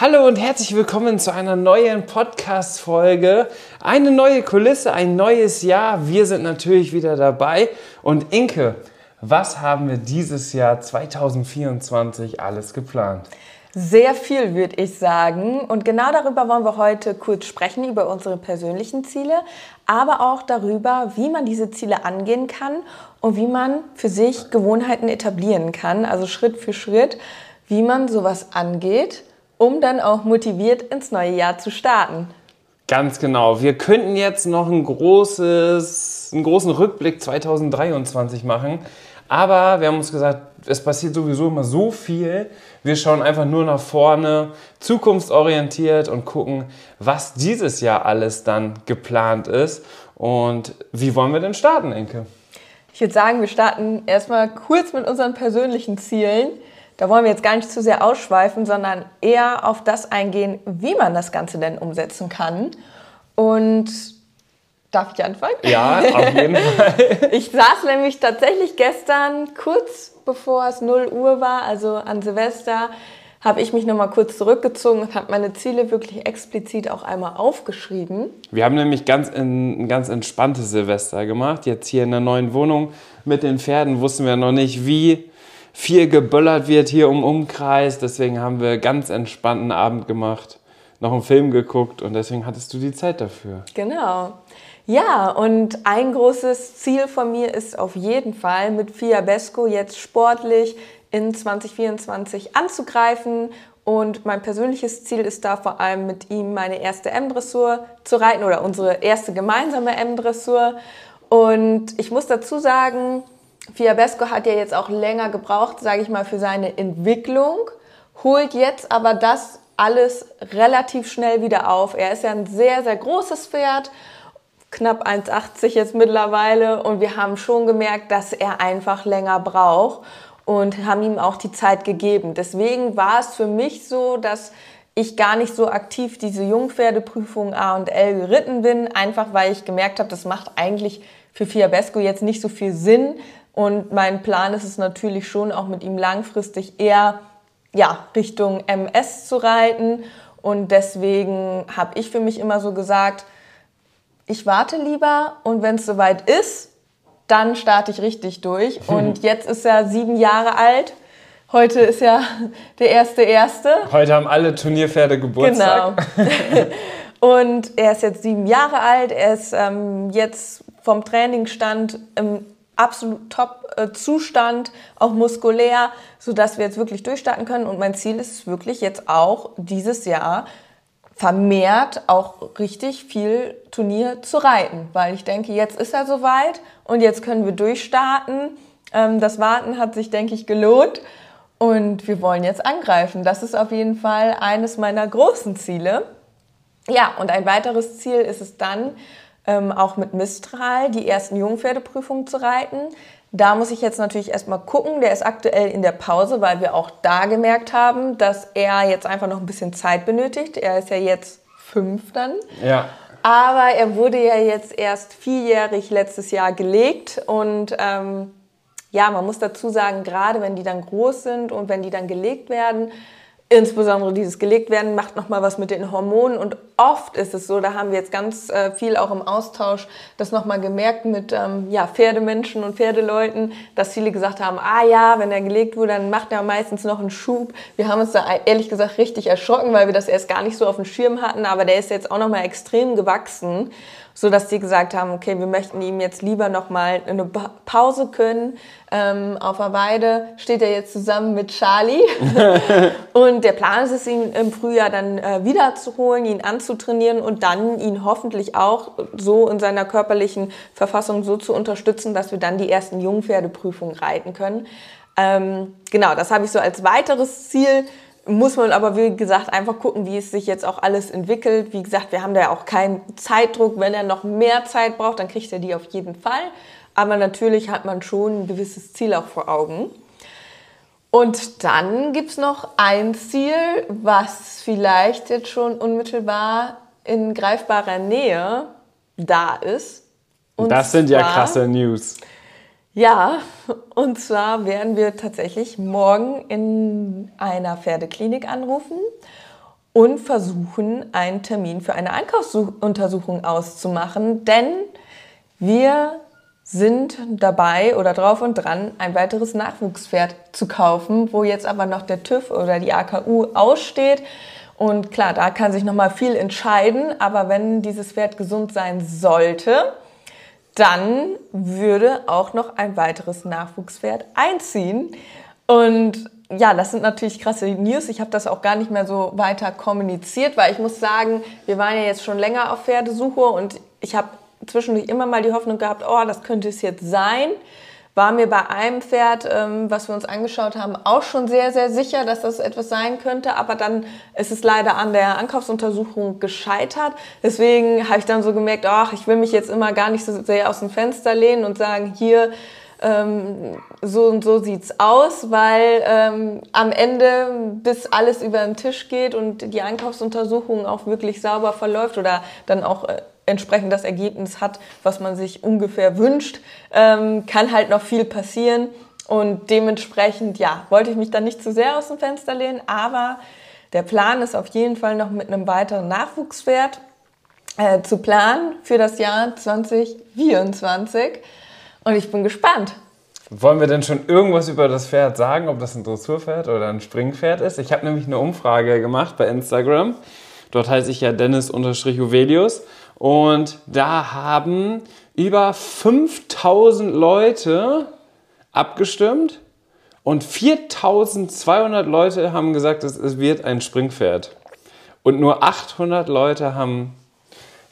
Hallo und herzlich willkommen zu einer neuen Podcast-Folge. Eine neue Kulisse, ein neues Jahr. Wir sind natürlich wieder dabei. Und Inke, was haben wir dieses Jahr 2024 alles geplant? Sehr viel, würde ich sagen. Und genau darüber wollen wir heute kurz sprechen, über unsere persönlichen Ziele, aber auch darüber, wie man diese Ziele angehen kann und wie man für sich Gewohnheiten etablieren kann, also Schritt für Schritt, wie man sowas angeht um dann auch motiviert ins neue Jahr zu starten. Ganz genau. Wir könnten jetzt noch ein großes, einen großen Rückblick 2023 machen. Aber wir haben uns gesagt, es passiert sowieso immer so viel. Wir schauen einfach nur nach vorne, zukunftsorientiert und gucken, was dieses Jahr alles dann geplant ist. Und wie wollen wir denn starten, Enke? Ich würde sagen, wir starten erstmal kurz mit unseren persönlichen Zielen. Da wollen wir jetzt gar nicht zu sehr ausschweifen, sondern eher auf das eingehen, wie man das Ganze denn umsetzen kann. Und darf ich anfangen? Ja, auf jeden Fall. Ich saß nämlich tatsächlich gestern kurz bevor es 0 Uhr war, also an Silvester, habe ich mich nochmal kurz zurückgezogen und habe meine Ziele wirklich explizit auch einmal aufgeschrieben. Wir haben nämlich ganz in, ein ganz entspanntes Silvester gemacht. Jetzt hier in der neuen Wohnung mit den Pferden wussten wir noch nicht, wie viel geböllert wird hier im Umkreis. Deswegen haben wir ganz entspannten Abend gemacht, noch einen Film geguckt und deswegen hattest du die Zeit dafür. Genau. Ja, und ein großes Ziel von mir ist auf jeden Fall mit Fiabesco jetzt sportlich in 2024 anzugreifen. Und mein persönliches Ziel ist da vor allem mit ihm meine erste M-Dressur zu reiten oder unsere erste gemeinsame M-Dressur. Und ich muss dazu sagen, Fiabesco hat ja jetzt auch länger gebraucht, sage ich mal, für seine Entwicklung, holt jetzt aber das alles relativ schnell wieder auf. Er ist ja ein sehr, sehr großes Pferd, knapp 1,80 jetzt mittlerweile und wir haben schon gemerkt, dass er einfach länger braucht und haben ihm auch die Zeit gegeben. Deswegen war es für mich so, dass ich gar nicht so aktiv diese Jungpferdeprüfung A und L geritten bin, einfach weil ich gemerkt habe, das macht eigentlich für Fiabesco jetzt nicht so viel Sinn, und mein Plan ist es natürlich schon, auch mit ihm langfristig eher ja, Richtung MS zu reiten. Und deswegen habe ich für mich immer so gesagt, ich warte lieber und wenn es soweit ist, dann starte ich richtig durch. Und jetzt ist er sieben Jahre alt. Heute ist ja der erste erste. Heute haben alle Turnierpferde Geburtstag. Genau. und er ist jetzt sieben Jahre alt. Er ist ähm, jetzt vom Trainingsstand im absolut Top-Zustand, auch muskulär, sodass wir jetzt wirklich durchstarten können. Und mein Ziel ist wirklich jetzt auch dieses Jahr vermehrt auch richtig viel Turnier zu reiten, weil ich denke, jetzt ist er soweit und jetzt können wir durchstarten. Ähm, das Warten hat sich, denke ich, gelohnt und wir wollen jetzt angreifen. Das ist auf jeden Fall eines meiner großen Ziele. Ja, und ein weiteres Ziel ist es dann, ähm, auch mit Mistral die ersten Jungpferdeprüfungen zu reiten. Da muss ich jetzt natürlich erstmal gucken. Der ist aktuell in der Pause, weil wir auch da gemerkt haben, dass er jetzt einfach noch ein bisschen Zeit benötigt. Er ist ja jetzt fünf dann. Ja. Aber er wurde ja jetzt erst vierjährig letztes Jahr gelegt und ähm, ja, man muss dazu sagen, gerade wenn die dann groß sind und wenn die dann gelegt werden, Insbesondere dieses gelegt werden macht nochmal was mit den Hormonen. Und oft ist es so, da haben wir jetzt ganz äh, viel auch im Austausch das nochmal gemerkt mit ähm, ja, Pferdemenschen und Pferdeleuten, dass viele gesagt haben, ah ja, wenn er gelegt wurde, dann macht er meistens noch einen Schub. Wir haben uns da ehrlich gesagt richtig erschrocken, weil wir das erst gar nicht so auf dem Schirm hatten, aber der ist jetzt auch nochmal extrem gewachsen so dass die gesagt haben, okay, wir möchten ihm jetzt lieber noch mal eine Pause können. Ähm, auf der Weide steht er jetzt zusammen mit Charlie und der Plan ist es, ihn im Frühjahr dann äh, wiederzuholen, ihn anzutrainieren und dann ihn hoffentlich auch so in seiner körperlichen Verfassung so zu unterstützen, dass wir dann die ersten Jungpferdeprüfungen reiten können. Ähm, genau, das habe ich so als weiteres Ziel muss man aber, wie gesagt, einfach gucken, wie es sich jetzt auch alles entwickelt. Wie gesagt, wir haben da ja auch keinen Zeitdruck. Wenn er noch mehr Zeit braucht, dann kriegt er die auf jeden Fall. Aber natürlich hat man schon ein gewisses Ziel auch vor Augen. Und dann gibt es noch ein Ziel, was vielleicht jetzt schon unmittelbar in greifbarer Nähe da ist. Und das sind ja krasse News. Ja, und zwar werden wir tatsächlich morgen in einer Pferdeklinik anrufen und versuchen, einen Termin für eine Einkaufsuntersuchung auszumachen, denn wir sind dabei oder drauf und dran, ein weiteres Nachwuchspferd zu kaufen, wo jetzt aber noch der TÜV oder die AKU aussteht. Und klar, da kann sich noch mal viel entscheiden, aber wenn dieses Pferd gesund sein sollte, dann würde auch noch ein weiteres Nachwuchspferd einziehen. Und ja, das sind natürlich krasse News. Ich habe das auch gar nicht mehr so weiter kommuniziert, weil ich muss sagen, wir waren ja jetzt schon länger auf Pferdesuche und ich habe zwischendurch immer mal die Hoffnung gehabt, oh, das könnte es jetzt sein. War mir bei einem Pferd, ähm, was wir uns angeschaut haben, auch schon sehr, sehr sicher, dass das etwas sein könnte. Aber dann ist es leider an der Ankaufsuntersuchung gescheitert. Deswegen habe ich dann so gemerkt, ach, ich will mich jetzt immer gar nicht so sehr aus dem Fenster lehnen und sagen, hier, ähm, so und so sieht's aus, weil ähm, am Ende, bis alles über den Tisch geht und die Einkaufsuntersuchung auch wirklich sauber verläuft oder dann auch äh, entsprechend das Ergebnis hat, was man sich ungefähr wünscht, ähm, kann halt noch viel passieren. Und dementsprechend, ja, wollte ich mich dann nicht zu sehr aus dem Fenster lehnen, aber der Plan ist auf jeden Fall noch mit einem weiteren Nachwuchswert äh, zu planen für das Jahr 2024. Und ich bin gespannt. Wollen wir denn schon irgendwas über das Pferd sagen, ob das ein Dressurpferd oder ein Springpferd ist? Ich habe nämlich eine Umfrage gemacht bei Instagram. Dort heiße ich ja Dennis-Uvelius. Und da haben über 5000 Leute abgestimmt und 4200 Leute haben gesagt, es wird ein Springpferd. Und nur 800 Leute haben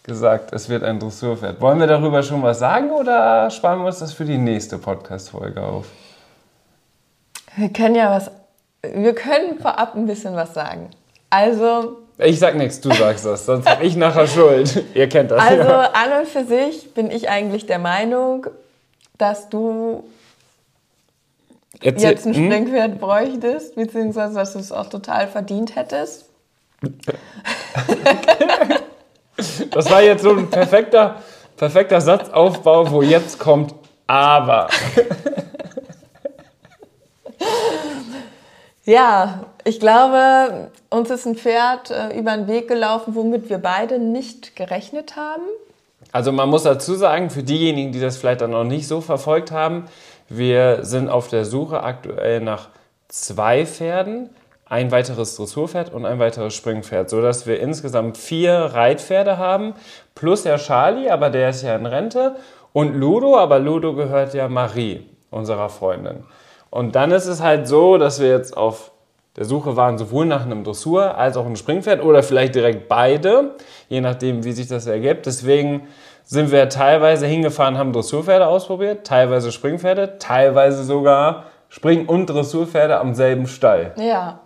gesagt, es wird ein Dressurpferd. Wollen wir darüber schon was sagen oder sparen wir uns das für die nächste Podcast-Folge auf? Wir können ja was, wir können vorab ein bisschen was sagen. Also. Ich sag nichts, du sagst das, sonst habe ich nachher Schuld. Ihr kennt das. Also ja. an und für sich bin ich eigentlich der Meinung, dass du Erzähl, jetzt ein hm? Springpferd hm? bräuchtest, beziehungsweise dass du es auch total verdient hättest. Das war jetzt so ein perfekter, perfekter Satzaufbau, wo jetzt kommt aber. Ja, ich glaube, uns ist ein Pferd äh, über den Weg gelaufen, womit wir beide nicht gerechnet haben. Also man muss dazu sagen, für diejenigen, die das vielleicht dann noch nicht so verfolgt haben, wir sind auf der Suche aktuell nach zwei Pferden, ein weiteres Dressurpferd und ein weiteres Springpferd, sodass wir insgesamt vier Reitpferde haben, plus ja Charlie, aber der ist ja in Rente, und Ludo, aber Ludo gehört ja Marie, unserer Freundin. Und dann ist es halt so, dass wir jetzt auf der Suche waren, sowohl nach einem Dressur als auch einem Springpferd oder vielleicht direkt beide, je nachdem, wie sich das ergibt. Deswegen sind wir teilweise hingefahren, haben Dressurpferde ausprobiert, teilweise Springpferde, teilweise sogar Spring- und Dressurpferde am selben Stall. Ja.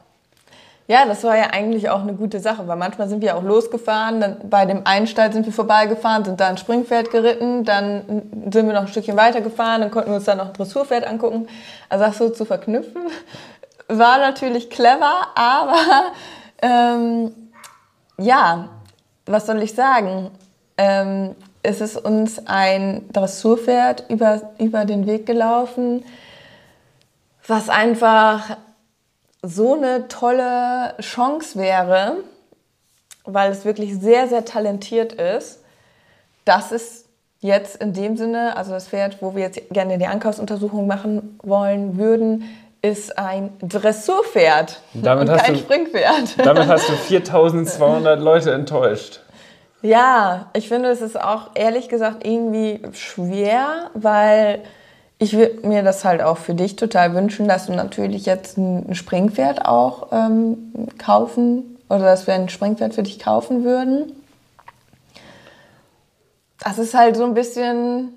Ja, das war ja eigentlich auch eine gute Sache, weil manchmal sind wir auch losgefahren, dann bei dem einen Stall sind wir vorbeigefahren, sind da ein Springpferd geritten, dann sind wir noch ein Stückchen weitergefahren, dann konnten wir uns dann noch ein Dressurpferd angucken. Also das so zu verknüpfen, war natürlich clever, aber ähm, ja, was soll ich sagen? Ähm, es ist uns ein Dressurpferd über, über den Weg gelaufen, was einfach so eine tolle Chance wäre, weil es wirklich sehr, sehr talentiert ist, dass es jetzt in dem Sinne, also das Pferd, wo wir jetzt gerne die Ankaufsuntersuchung machen wollen würden, ist ein Dressurpferd damit und kein du, Springpferd. Damit hast du 4200 Leute enttäuscht. Ja, ich finde, es ist auch ehrlich gesagt irgendwie schwer, weil ich würde mir das halt auch für dich total wünschen, dass du natürlich jetzt ein Springpferd auch ähm, kaufen oder dass wir ein Springpferd für dich kaufen würden. Das ist halt so ein bisschen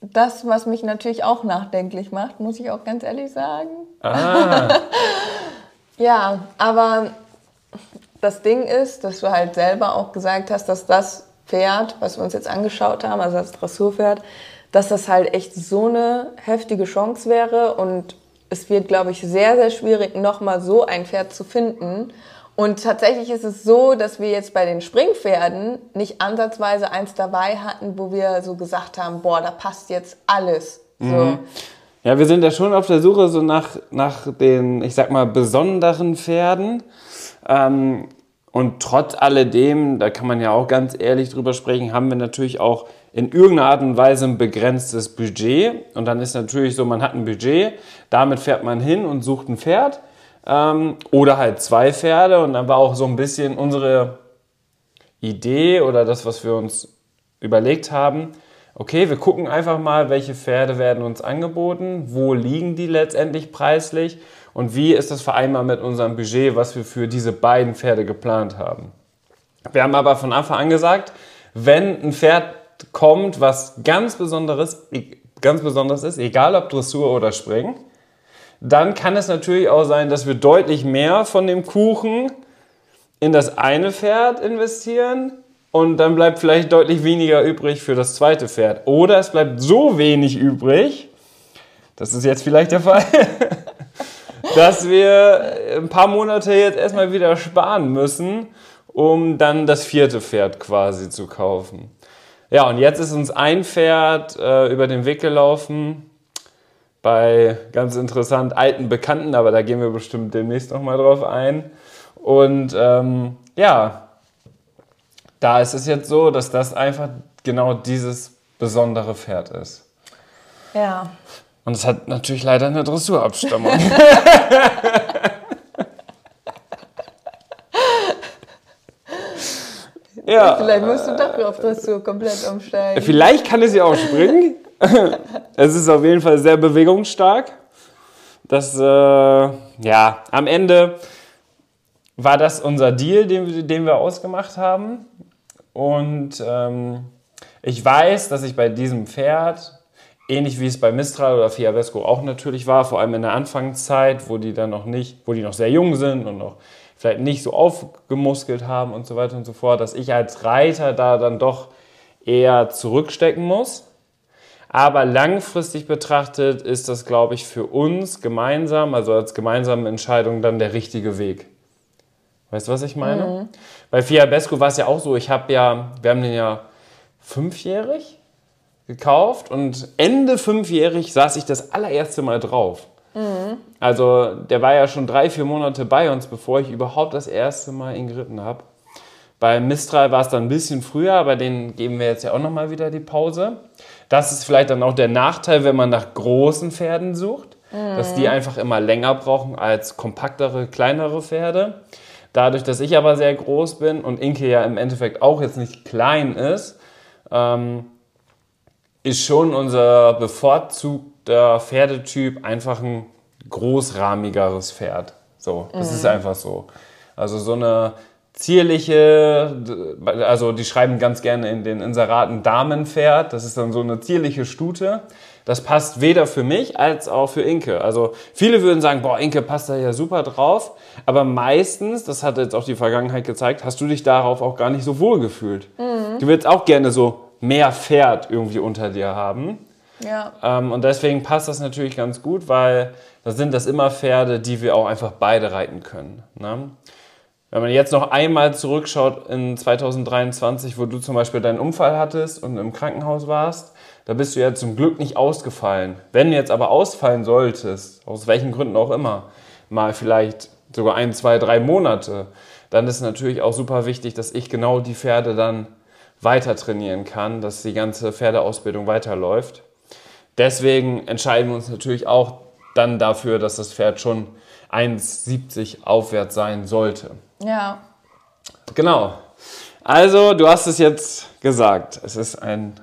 das, was mich natürlich auch nachdenklich macht, muss ich auch ganz ehrlich sagen. Ah. Ja, aber das Ding ist, dass du halt selber auch gesagt hast, dass das Pferd, was wir uns jetzt angeschaut haben, also das Dressurpferd, dass das halt echt so eine heftige Chance wäre und es wird, glaube ich, sehr, sehr schwierig, nochmal so ein Pferd zu finden. Und tatsächlich ist es so, dass wir jetzt bei den Springpferden nicht ansatzweise eins dabei hatten, wo wir so gesagt haben, boah, da passt jetzt alles. So. Mhm. Ja, wir sind ja schon auf der Suche so nach, nach den, ich sag mal, besonderen Pferden. Ähm, und trotz alledem, da kann man ja auch ganz ehrlich drüber sprechen, haben wir natürlich auch in irgendeiner Art und Weise ein begrenztes Budget. Und dann ist natürlich so, man hat ein Budget, damit fährt man hin und sucht ein Pferd. Ähm, oder halt zwei Pferde. Und dann war auch so ein bisschen unsere Idee oder das, was wir uns überlegt haben. Okay, wir gucken einfach mal, welche Pferde werden uns angeboten, wo liegen die letztendlich preislich und wie ist das vereinbar mit unserem Budget, was wir für diese beiden Pferde geplant haben. Wir haben aber von Anfang an gesagt, wenn ein Pferd kommt, was ganz besonderes, ganz besonders ist, egal ob Dressur oder Springen, dann kann es natürlich auch sein, dass wir deutlich mehr von dem Kuchen in das eine Pferd investieren und dann bleibt vielleicht deutlich weniger übrig für das zweite Pferd. Oder es bleibt so wenig übrig, das ist jetzt vielleicht der Fall, dass wir ein paar Monate jetzt erstmal wieder sparen müssen, um dann das vierte Pferd quasi zu kaufen. Ja, und jetzt ist uns ein Pferd äh, über den Weg gelaufen bei ganz interessant alten Bekannten, aber da gehen wir bestimmt demnächst nochmal drauf ein. Und ähm, ja, da ist es jetzt so, dass das einfach genau dieses besondere Pferd ist. Ja. Und es hat natürlich leider eine Dressurabstammung. ja. Vielleicht musst du doch auf Dressur komplett umsteigen. Vielleicht kann es ja auch springen. es ist auf jeden Fall sehr bewegungsstark. Das, äh, ja, am Ende war das unser Deal, den, den wir ausgemacht haben. Und ähm, ich weiß, dass ich bei diesem Pferd Ähnlich wie es bei Mistral oder Fiabesco auch natürlich war, vor allem in der Anfangszeit, wo die dann noch nicht, wo die noch sehr jung sind und noch vielleicht nicht so aufgemuskelt haben und so weiter und so fort, dass ich als Reiter da dann doch eher zurückstecken muss. Aber langfristig betrachtet ist das, glaube ich, für uns gemeinsam, also als gemeinsame Entscheidung, dann der richtige Weg. Weißt du, was ich meine? Mhm. Bei Fiabesco war es ja auch so, ich habe ja, wir haben den ja fünfjährig gekauft und Ende fünfjährig saß ich das allererste Mal drauf. Mhm. Also der war ja schon drei, vier Monate bei uns, bevor ich überhaupt das erste Mal ihn geritten habe. Bei Mistral war es dann ein bisschen früher, aber den geben wir jetzt ja auch nochmal wieder die Pause. Das ist vielleicht dann auch der Nachteil, wenn man nach großen Pferden sucht, mhm. dass die mhm. einfach immer länger brauchen als kompaktere, kleinere Pferde. Dadurch, dass ich aber sehr groß bin und Inke ja im Endeffekt auch jetzt nicht klein ist, ähm, ist schon unser bevorzugter Pferdetyp einfach ein großrahmigeres Pferd. So, das mhm. ist einfach so. Also so eine zierliche, also die schreiben ganz gerne in den Inseraten Damenpferd, das ist dann so eine zierliche Stute. Das passt weder für mich als auch für Inke. Also viele würden sagen, boah, Inke passt da ja super drauf. Aber meistens, das hat jetzt auch die Vergangenheit gezeigt, hast du dich darauf auch gar nicht so wohl gefühlt. Mhm. Du willst auch gerne so mehr Pferd irgendwie unter dir haben. Ja. Ähm, und deswegen passt das natürlich ganz gut, weil da sind das immer Pferde, die wir auch einfach beide reiten können. Ne? Wenn man jetzt noch einmal zurückschaut in 2023, wo du zum Beispiel deinen Unfall hattest und im Krankenhaus warst, da bist du ja zum Glück nicht ausgefallen. Wenn du jetzt aber ausfallen solltest, aus welchen Gründen auch immer, mal vielleicht sogar ein, zwei, drei Monate, dann ist natürlich auch super wichtig, dass ich genau die Pferde dann weiter trainieren kann, dass die ganze Pferdeausbildung weiterläuft. Deswegen entscheiden wir uns natürlich auch dann dafür, dass das Pferd schon 1,70 aufwärts sein sollte. Ja. Genau. Also, du hast es jetzt gesagt. Es ist ein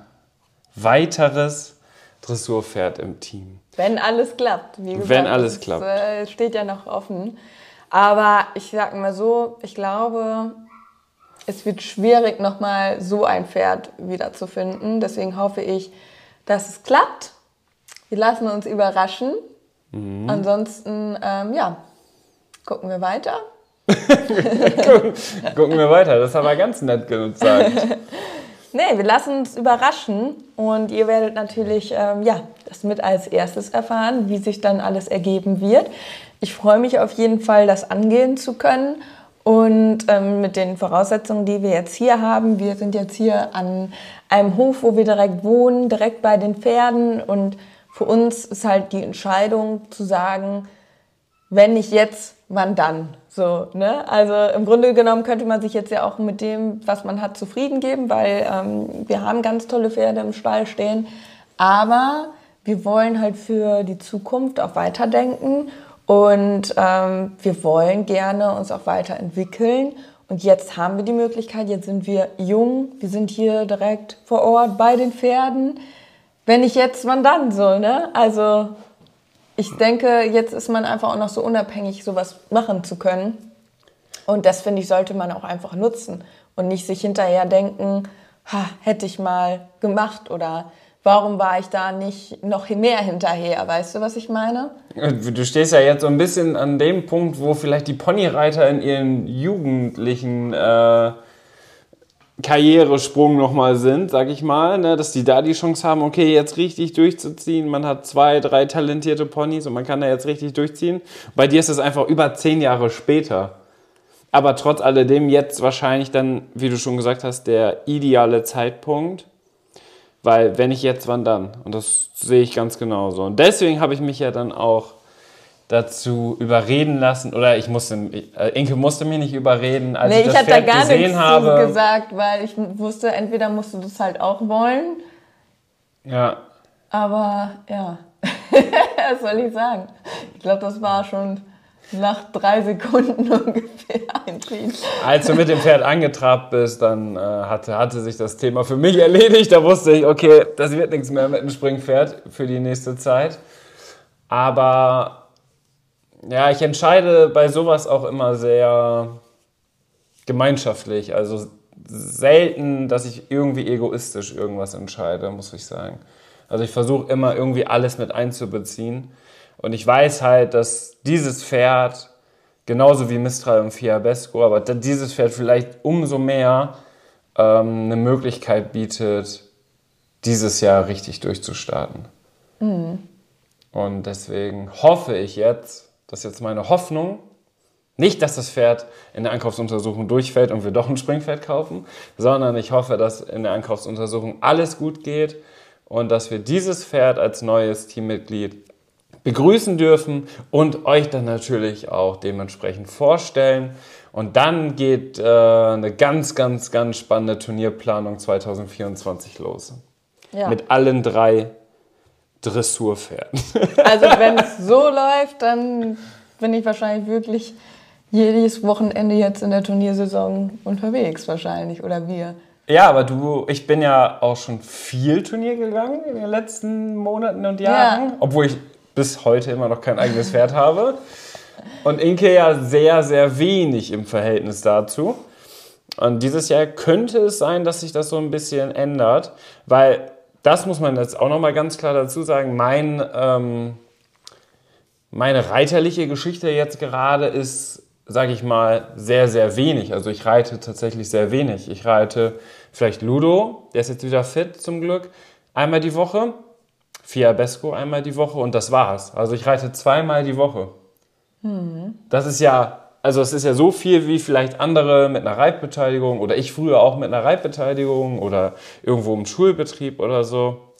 weiteres Dressurpferd im Team. Wenn alles klappt. Wie gesagt, Wenn alles klappt. Das äh, steht ja noch offen. Aber ich sag mal so, ich glaube, es wird schwierig, nochmal so ein Pferd wiederzufinden. Deswegen hoffe ich, dass es klappt. Wir lassen uns überraschen. Mhm. Ansonsten, ähm, ja, Gucken wir weiter? Gucken wir weiter, das haben wir ganz nett gesagt. Nee, wir lassen uns überraschen und ihr werdet natürlich ähm, ja, das mit als erstes erfahren, wie sich dann alles ergeben wird. Ich freue mich auf jeden Fall, das angehen zu können und ähm, mit den Voraussetzungen, die wir jetzt hier haben. Wir sind jetzt hier an einem Hof, wo wir direkt wohnen, direkt bei den Pferden und für uns ist halt die Entscheidung zu sagen, wenn nicht jetzt, wann dann? So, ne? Also im Grunde genommen könnte man sich jetzt ja auch mit dem, was man hat, zufrieden geben, weil ähm, wir haben ganz tolle Pferde im Stall stehen. Aber wir wollen halt für die Zukunft auch weiterdenken und ähm, wir wollen gerne uns auch weiterentwickeln. Und jetzt haben wir die Möglichkeit, jetzt sind wir jung, wir sind hier direkt vor Ort bei den Pferden. Wenn nicht jetzt, wann dann so, ne? Also ich denke, jetzt ist man einfach auch noch so unabhängig, sowas machen zu können. Und das, finde ich, sollte man auch einfach nutzen und nicht sich hinterher denken, ha, hätte ich mal gemacht oder warum war ich da nicht noch mehr hinterher? Weißt du, was ich meine? Du stehst ja jetzt so ein bisschen an dem Punkt, wo vielleicht die Ponyreiter in ihren jugendlichen äh, Karrieresprung nochmal sind, sag ich mal, ne, dass die da die Chance haben, okay, jetzt richtig durchzuziehen. Man hat zwei, drei talentierte Ponys und man kann da jetzt richtig durchziehen. Bei dir ist es einfach über zehn Jahre später. Aber trotz alledem jetzt wahrscheinlich dann, wie du schon gesagt hast, der ideale Zeitpunkt. Weil wenn ich jetzt, wann dann? Und das sehe ich ganz genauso. Und deswegen habe ich mich ja dann auch dazu überreden lassen oder ich musste, äh, Inke musste mich nicht überreden, als nee, ich das ich Pferd da gar gesehen habe. gesagt, weil ich wusste, entweder musst du das halt auch wollen. Ja. Aber ja, was soll ich sagen? Ich glaube, das war schon nach drei Sekunden ungefähr entschieden. Als du mit dem Pferd angetrabt bist, dann äh, hatte, hatte sich das Thema für mich erledigt. Da wusste ich, okay, das wird nichts mehr mit dem Springpferd für die nächste Zeit. Aber ja, ich entscheide bei sowas auch immer sehr gemeinschaftlich. Also selten, dass ich irgendwie egoistisch irgendwas entscheide, muss ich sagen. Also ich versuche immer irgendwie alles mit einzubeziehen. Und ich weiß halt, dass dieses Pferd, genauso wie Mistral und Fiabesco, aber dieses Pferd vielleicht umso mehr ähm, eine Möglichkeit bietet, dieses Jahr richtig durchzustarten. Mhm. Und deswegen hoffe ich jetzt, das ist jetzt meine Hoffnung, nicht, dass das Pferd in der Ankaufsuntersuchung durchfällt und wir doch ein Springpferd kaufen, sondern ich hoffe, dass in der Ankaufsuntersuchung alles gut geht und dass wir dieses Pferd als neues Teammitglied begrüßen dürfen und euch dann natürlich auch dementsprechend vorstellen. Und dann geht äh, eine ganz, ganz, ganz spannende Turnierplanung 2024 los. Ja. Mit allen drei Dressurpferden. Also wenn es so läuft, dann bin ich wahrscheinlich wirklich jedes Wochenende jetzt in der Turniersaison unterwegs wahrscheinlich oder wir. Ja, aber du, ich bin ja auch schon viel Turnier gegangen in den letzten Monaten und Jahren, ja. obwohl ich bis heute immer noch kein eigenes Pferd habe. Und Inke ja sehr, sehr wenig im Verhältnis dazu. Und dieses Jahr könnte es sein, dass sich das so ein bisschen ändert, weil das muss man jetzt auch noch mal ganz klar dazu sagen. Mein, ähm, meine reiterliche Geschichte jetzt gerade ist, sage ich mal, sehr, sehr wenig. Also ich reite tatsächlich sehr wenig. Ich reite vielleicht Ludo, der ist jetzt wieder fit zum Glück, einmal die Woche. Fiabesco einmal die Woche und das war's. Also ich reite zweimal die Woche. Mhm. Das ist ja also es ist ja so viel wie vielleicht andere mit einer Reitbeteiligung oder ich früher auch mit einer Reitbeteiligung oder irgendwo im Schulbetrieb oder so.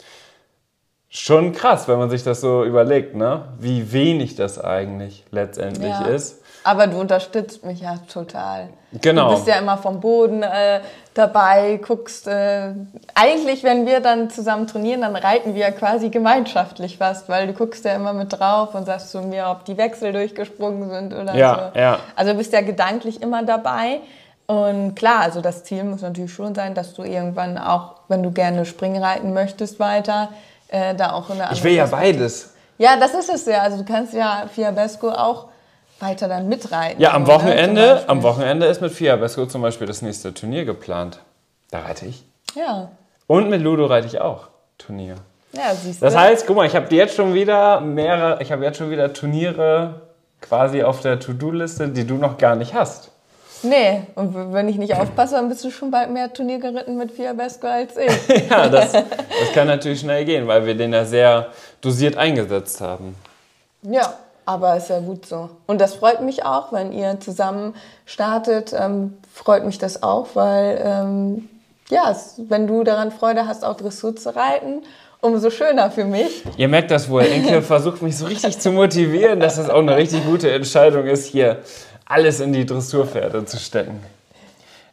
Schon krass, wenn man sich das so überlegt, ne? Wie wenig das eigentlich letztendlich ja. ist. Aber du unterstützt mich ja total. Genau. Du bist ja immer vom Boden äh, dabei, guckst. Äh, eigentlich, wenn wir dann zusammen trainieren, dann reiten wir ja quasi gemeinschaftlich fast, weil du guckst ja immer mit drauf und sagst zu mir, ob die Wechsel durchgesprungen sind oder ja, so. Ja. Also du bist ja gedanklich immer dabei. Und klar, also das Ziel muss natürlich schon sein, dass du irgendwann auch, wenn du gerne Springen reiten möchtest, weiter äh, da auch in der Ich will ja beides. Ja, das ist es ja. Also du kannst ja Fiabesco auch weiter dann mitreiten. Ja, am Wochenende, am Wochenende ist mit Fiabesco zum Beispiel das nächste Turnier geplant. Da reite ich. Ja. Und mit Ludo reite ich auch Turnier. Ja, siehst du. Das heißt, guck mal, ich habe jetzt schon wieder mehrere, ich habe jetzt schon wieder Turniere quasi auf der To-Do-Liste, die du noch gar nicht hast. Nee, und wenn ich nicht aufpasse, dann bist du schon bald mehr Turnier geritten mit Fiabesco als ich. ja, das, das kann natürlich schnell gehen, weil wir den ja sehr dosiert eingesetzt haben. Ja, aber ist ja gut so. Und das freut mich auch, wenn ihr zusammen startet, ähm, freut mich das auch, weil ähm, ja, wenn du daran Freude hast, auch Dressur zu reiten, umso schöner für mich. Ihr merkt das wohl. Enke versucht mich so richtig zu motivieren, dass das auch eine richtig gute Entscheidung ist, hier alles in die Dressurpferde zu stecken.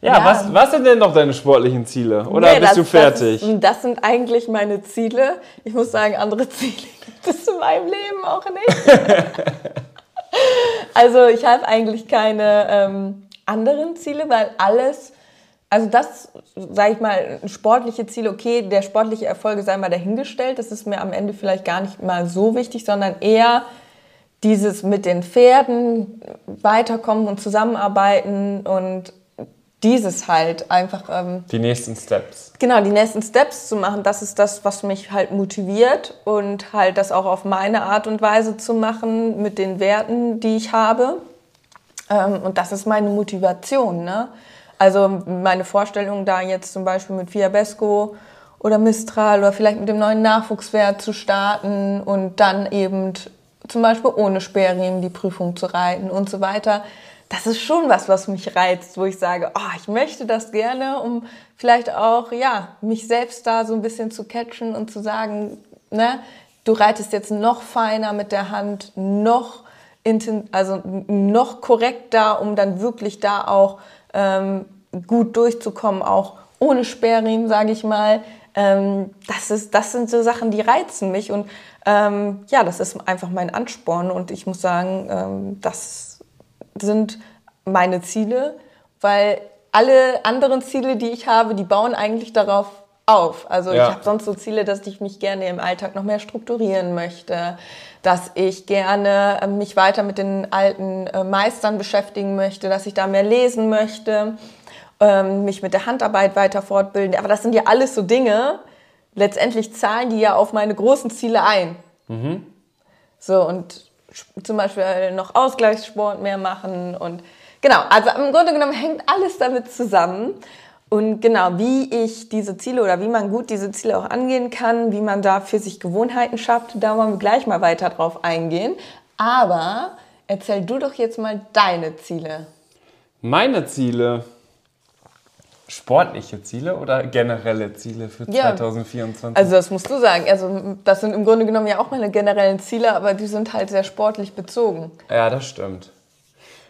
Ja, ja. Was, was sind denn noch deine sportlichen Ziele? Oder nee, bist das, du fertig? Das, das, sind eigentlich meine Ziele. Ich muss sagen, andere Ziele es in meinem Leben auch nicht. also ich habe eigentlich keine ähm, anderen Ziele, weil alles, also das, sage ich mal, sportliche Ziele, okay, der sportliche Erfolg sei mal dahingestellt, das ist mir am Ende vielleicht gar nicht mal so wichtig, sondern eher dieses mit den Pferden weiterkommen und zusammenarbeiten und dieses halt einfach. Ähm, die nächsten Steps. Genau, die nächsten Steps zu machen, das ist das, was mich halt motiviert und halt das auch auf meine Art und Weise zu machen mit den Werten, die ich habe. Ähm, und das ist meine Motivation. Ne? Also meine Vorstellung da jetzt zum Beispiel mit Fiabesco oder Mistral oder vielleicht mit dem neuen Nachwuchswert zu starten und dann eben zum Beispiel ohne Sperrriemen die Prüfung zu reiten und so weiter. Das ist schon was, was mich reizt, wo ich sage, oh, ich möchte das gerne, um vielleicht auch, ja, mich selbst da so ein bisschen zu catchen und zu sagen, ne, du reitest jetzt noch feiner mit der Hand, noch, also noch korrekter, um dann wirklich da auch ähm, gut durchzukommen, auch ohne Sperrriemen, sage ich mal. Ähm, das, ist, das sind so Sachen, die reizen mich und ähm, ja, das ist einfach mein Ansporn und ich muss sagen, ähm, das sind meine Ziele, weil alle anderen Ziele, die ich habe, die bauen eigentlich darauf auf. Also ja. ich habe sonst so Ziele, dass ich mich gerne im Alltag noch mehr strukturieren möchte, dass ich gerne äh, mich weiter mit den alten äh, Meistern beschäftigen möchte, dass ich da mehr lesen möchte, ähm, mich mit der Handarbeit weiter fortbilden. Aber das sind ja alles so Dinge, letztendlich zahlen die ja auf meine großen Ziele ein. Mhm. So, und zum Beispiel noch Ausgleichssport mehr machen und genau, also im Grunde genommen hängt alles damit zusammen. Und genau, wie ich diese Ziele oder wie man gut diese Ziele auch angehen kann, wie man da für sich Gewohnheiten schafft, da wollen wir gleich mal weiter drauf eingehen. Aber erzähl du doch jetzt mal deine Ziele. Meine Ziele? Sportliche Ziele oder generelle Ziele für ja, 2024? Also das musst du sagen. Also das sind im Grunde genommen ja auch meine generellen Ziele, aber die sind halt sehr sportlich bezogen. Ja, das stimmt.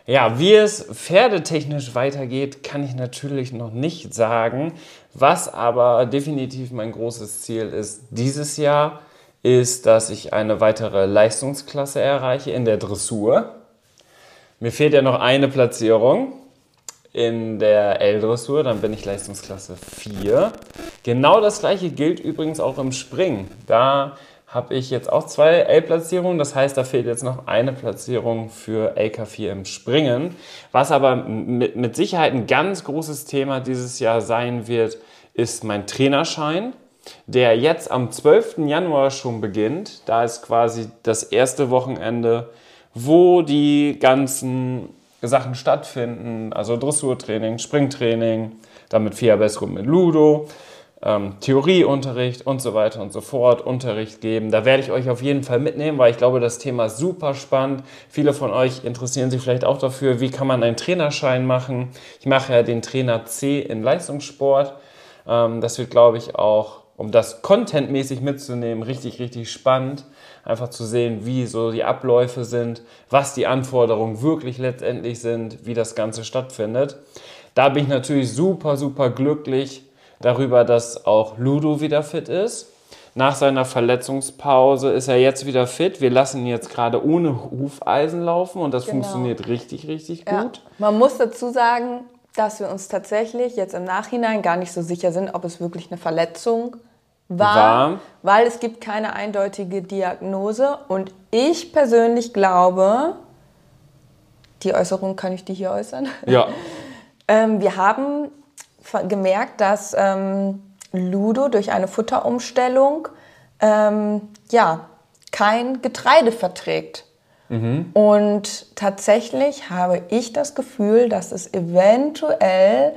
Ja, wie es pferdetechnisch weitergeht, kann ich natürlich noch nicht sagen. Was aber definitiv mein großes Ziel ist dieses Jahr, ist, dass ich eine weitere Leistungsklasse erreiche in der Dressur. Mir fehlt ja noch eine Platzierung in der L-Dressur, dann bin ich Leistungsklasse 4. Genau das gleiche gilt übrigens auch im Springen. Da habe ich jetzt auch zwei L-Platzierungen, das heißt, da fehlt jetzt noch eine Platzierung für LK4 im Springen. Was aber mit, mit Sicherheit ein ganz großes Thema dieses Jahr sein wird, ist mein Trainerschein, der jetzt am 12. Januar schon beginnt. Da ist quasi das erste Wochenende, wo die ganzen Sachen stattfinden, also Dressurtraining, Springtraining, dann mit Fiabesco mit Ludo, ähm, Theorieunterricht und so weiter und so fort, Unterricht geben. Da werde ich euch auf jeden Fall mitnehmen, weil ich glaube, das Thema ist super spannend. Viele von euch interessieren sich vielleicht auch dafür, wie kann man einen Trainerschein machen. Ich mache ja den Trainer C in Leistungssport. Ähm, das wird, glaube ich, auch, um das contentmäßig mitzunehmen, richtig, richtig spannend einfach zu sehen, wie so die Abläufe sind, was die Anforderungen wirklich letztendlich sind, wie das Ganze stattfindet. Da bin ich natürlich super, super glücklich darüber, dass auch Ludo wieder fit ist. Nach seiner Verletzungspause ist er jetzt wieder fit. Wir lassen ihn jetzt gerade ohne Hufeisen laufen und das genau. funktioniert richtig, richtig gut. Ja. Man muss dazu sagen, dass wir uns tatsächlich jetzt im Nachhinein gar nicht so sicher sind, ob es wirklich eine Verletzung ist war, war, weil es gibt keine eindeutige Diagnose. Und ich persönlich glaube, die Äußerung kann ich die hier äußern. Ja. ähm, wir haben gemerkt, dass ähm, Ludo durch eine Futterumstellung ähm, ja, kein Getreide verträgt. Mhm. Und tatsächlich habe ich das Gefühl, dass es eventuell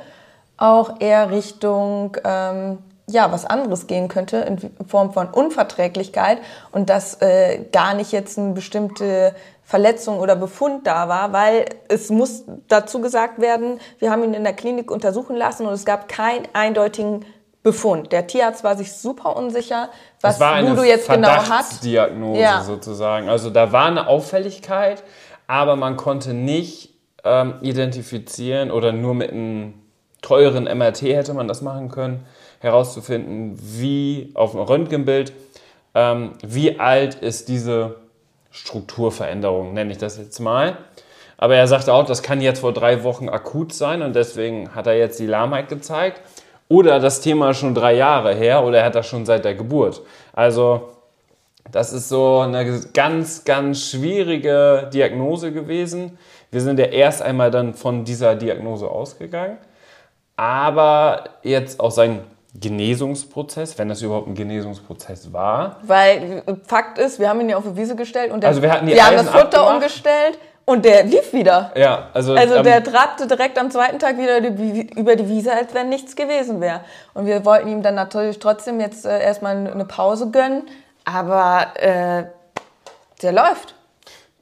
auch eher Richtung ähm, ja, was anderes gehen könnte in Form von Unverträglichkeit und dass äh, gar nicht jetzt eine bestimmte Verletzung oder Befund da war, weil es muss dazu gesagt werden, wir haben ihn in der Klinik untersuchen lassen und es gab keinen eindeutigen Befund. Der Tierarzt war sich super unsicher, was Ludo jetzt genau hat. Diagnose ja. sozusagen. Also da war eine Auffälligkeit, aber man konnte nicht ähm, identifizieren oder nur mit einem teuren MRT hätte man das machen können, herauszufinden, wie auf dem Röntgenbild, ähm, wie alt ist diese Strukturveränderung, nenne ich das jetzt mal. Aber er sagte auch, das kann jetzt vor drei Wochen akut sein und deswegen hat er jetzt die Lahmheit gezeigt. Oder das Thema ist schon drei Jahre her oder er hat das schon seit der Geburt. Also das ist so eine ganz, ganz schwierige Diagnose gewesen. Wir sind ja erst einmal dann von dieser Diagnose ausgegangen. Aber jetzt auch sein Genesungsprozess, wenn das überhaupt ein Genesungsprozess war. Weil Fakt ist, wir haben ihn ja auf die Wiese gestellt und der, also wir, hatten die wir haben das Futter abgemacht. umgestellt und der lief wieder. Ja, also, also der trabte direkt am zweiten Tag wieder über die Wiese, als wenn nichts gewesen wäre. Und wir wollten ihm dann natürlich trotzdem jetzt äh, erstmal eine Pause gönnen, aber äh, der läuft.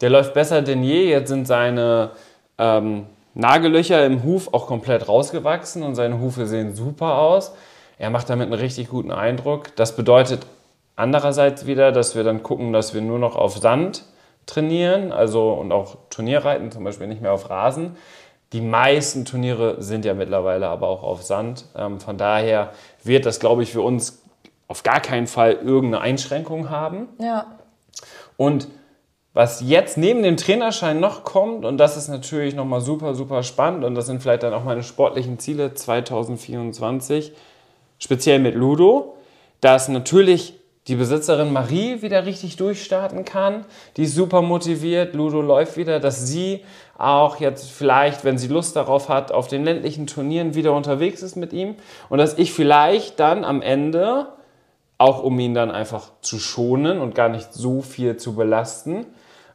Der läuft besser denn je. Jetzt sind seine ähm, Nagellöcher im Huf auch komplett rausgewachsen und seine Hufe sehen super aus. Er macht damit einen richtig guten Eindruck. Das bedeutet andererseits wieder, dass wir dann gucken, dass wir nur noch auf Sand trainieren, also und auch Turnierreiten, zum Beispiel nicht mehr auf Rasen. Die meisten Turniere sind ja mittlerweile aber auch auf Sand. Ähm, von daher wird das, glaube ich, für uns auf gar keinen Fall irgendeine Einschränkung haben. Ja. Und was jetzt neben dem Trainerschein noch kommt, und das ist natürlich nochmal super, super spannend, und das sind vielleicht dann auch meine sportlichen Ziele 2024, speziell mit Ludo, dass natürlich die Besitzerin Marie wieder richtig durchstarten kann. Die ist super motiviert, Ludo läuft wieder, dass sie auch jetzt vielleicht, wenn sie Lust darauf hat, auf den ländlichen Turnieren wieder unterwegs ist mit ihm und dass ich vielleicht dann am Ende, auch um ihn dann einfach zu schonen und gar nicht so viel zu belasten,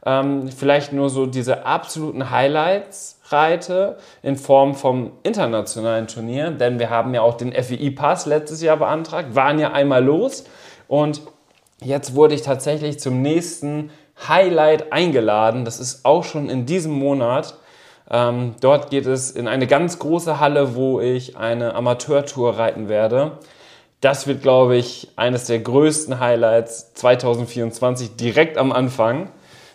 ähm, vielleicht nur so diese absoluten Highlights reite in Form vom internationalen Turnier, denn wir haben ja auch den FEI-Pass letztes Jahr beantragt, waren ja einmal los und jetzt wurde ich tatsächlich zum nächsten Highlight eingeladen. Das ist auch schon in diesem Monat. Ähm, dort geht es in eine ganz große Halle, wo ich eine Amateurtour reiten werde. Das wird, glaube ich, eines der größten Highlights 2024 direkt am Anfang.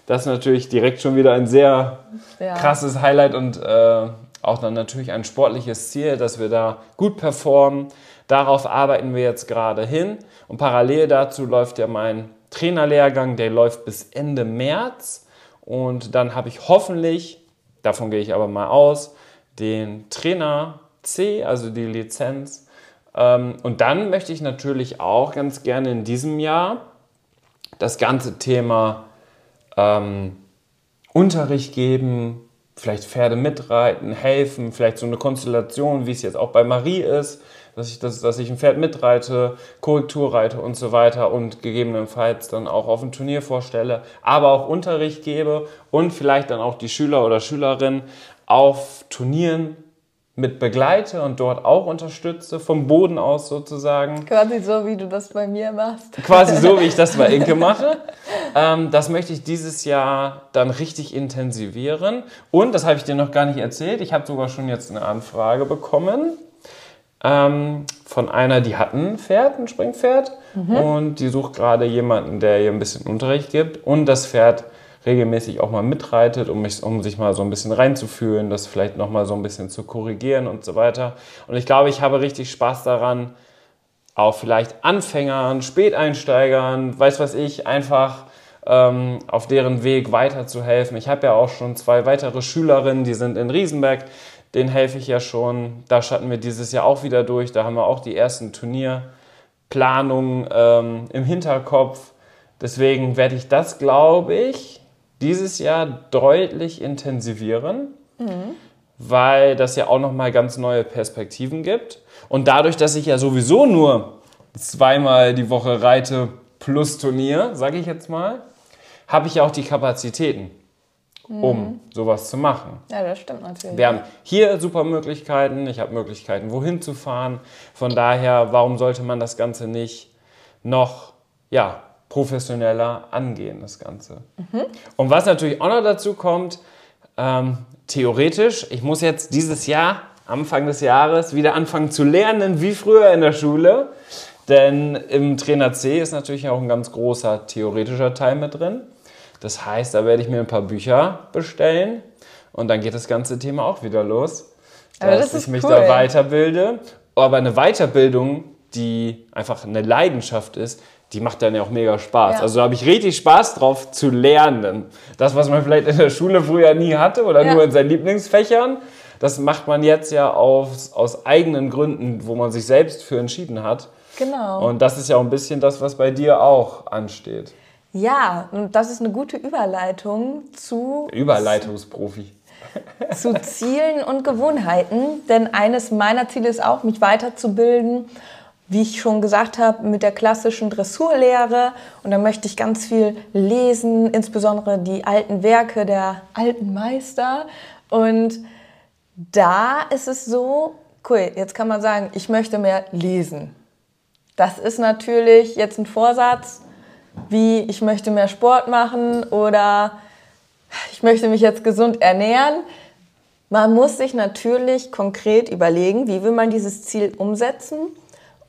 Das ist natürlich direkt schon wieder ein sehr ja. krasses Highlight und äh, auch dann natürlich ein sportliches Ziel, dass wir da gut performen. Darauf arbeiten wir jetzt gerade hin. Und parallel dazu läuft ja mein Trainerlehrgang, der läuft bis Ende März. Und dann habe ich hoffentlich, davon gehe ich aber mal aus, den Trainer C, also die Lizenz. Ähm, und dann möchte ich natürlich auch ganz gerne in diesem Jahr das ganze Thema ähm, Unterricht geben, vielleicht Pferde mitreiten, helfen, vielleicht so eine Konstellation, wie es jetzt auch bei Marie ist, dass ich, das, dass ich ein Pferd mitreite, Korrektur reite und so weiter und gegebenenfalls dann auch auf ein Turnier vorstelle, aber auch Unterricht gebe und vielleicht dann auch die Schüler oder Schülerin auf Turnieren mit begleite und dort auch unterstütze, vom Boden aus sozusagen. Quasi so, wie du das bei mir machst. Quasi so, wie ich das bei Inke mache. Ähm, das möchte ich dieses Jahr dann richtig intensivieren. Und, das habe ich dir noch gar nicht erzählt, ich habe sogar schon jetzt eine Anfrage bekommen ähm, von einer, die hat ein Pferd, ein Springpferd. Mhm. Und die sucht gerade jemanden, der ihr ein bisschen Unterricht gibt. Und das Pferd regelmäßig auch mal mitreitet, um, mich, um sich mal so ein bisschen reinzufühlen, das vielleicht noch mal so ein bisschen zu korrigieren und so weiter. Und ich glaube, ich habe richtig Spaß daran, auch vielleicht Anfängern, Späteinsteigern, weiß was ich, einfach ähm, auf deren Weg weiterzuhelfen. Ich habe ja auch schon zwei weitere Schülerinnen, die sind in Riesenberg, denen helfe ich ja schon. Da schatten wir dieses Jahr auch wieder durch. Da haben wir auch die ersten Turnierplanungen ähm, im Hinterkopf. Deswegen werde ich das, glaube ich, dieses Jahr deutlich intensivieren, mhm. weil das ja auch nochmal ganz neue Perspektiven gibt. Und dadurch, dass ich ja sowieso nur zweimal die Woche reite plus Turnier, sage ich jetzt mal, habe ich ja auch die Kapazitäten. um sowas zu machen. Ja, das stimmt natürlich. Wir haben hier super Möglichkeiten, ich habe Möglichkeiten, wohin zu fahren. Von daher, warum sollte man das Ganze nicht noch ja, professioneller angehen, das Ganze? Und was natürlich auch noch dazu kommt, ähm, theoretisch, ich muss jetzt dieses Jahr, Anfang des Jahres, wieder anfangen zu lernen, wie früher in der Schule. Denn im Trainer C ist natürlich auch ein ganz großer theoretischer Teil mit drin. Das heißt, da werde ich mir ein paar Bücher bestellen und dann geht das ganze Thema auch wieder los, dass ich mich cool. da weiterbilde. Aber eine Weiterbildung, die einfach eine Leidenschaft ist, die macht dann ja auch mega Spaß. Ja. Also da habe ich richtig Spaß drauf zu lernen. Das, was man vielleicht in der Schule früher nie hatte oder Ja. nur in seinen Lieblingsfächern, das macht man jetzt ja aus, aus eigenen Gründen, wo man sich selbst für entschieden hat. Genau. Und das ist ja auch ein bisschen das, was bei dir auch ansteht. ja, und das ist eine gute Überleitung zu Überleitungsprofi. zu Zielen und Gewohnheiten. Denn eines meiner Ziele ist auch, mich weiterzubilden. Wie ich schon gesagt habe, mit der klassischen Dressurlehre. Und da möchte ich ganz viel lesen, insbesondere die alten Werke der alten Meister. Und da ist es so, cool, jetzt kann man sagen, ich möchte mehr lesen. Das ist natürlich jetzt ein Vorsatz, wie ich möchte mehr Sport machen oder ich möchte mich jetzt gesund ernähren. Man muss sich natürlich konkret überlegen, wie will man dieses Ziel umsetzen.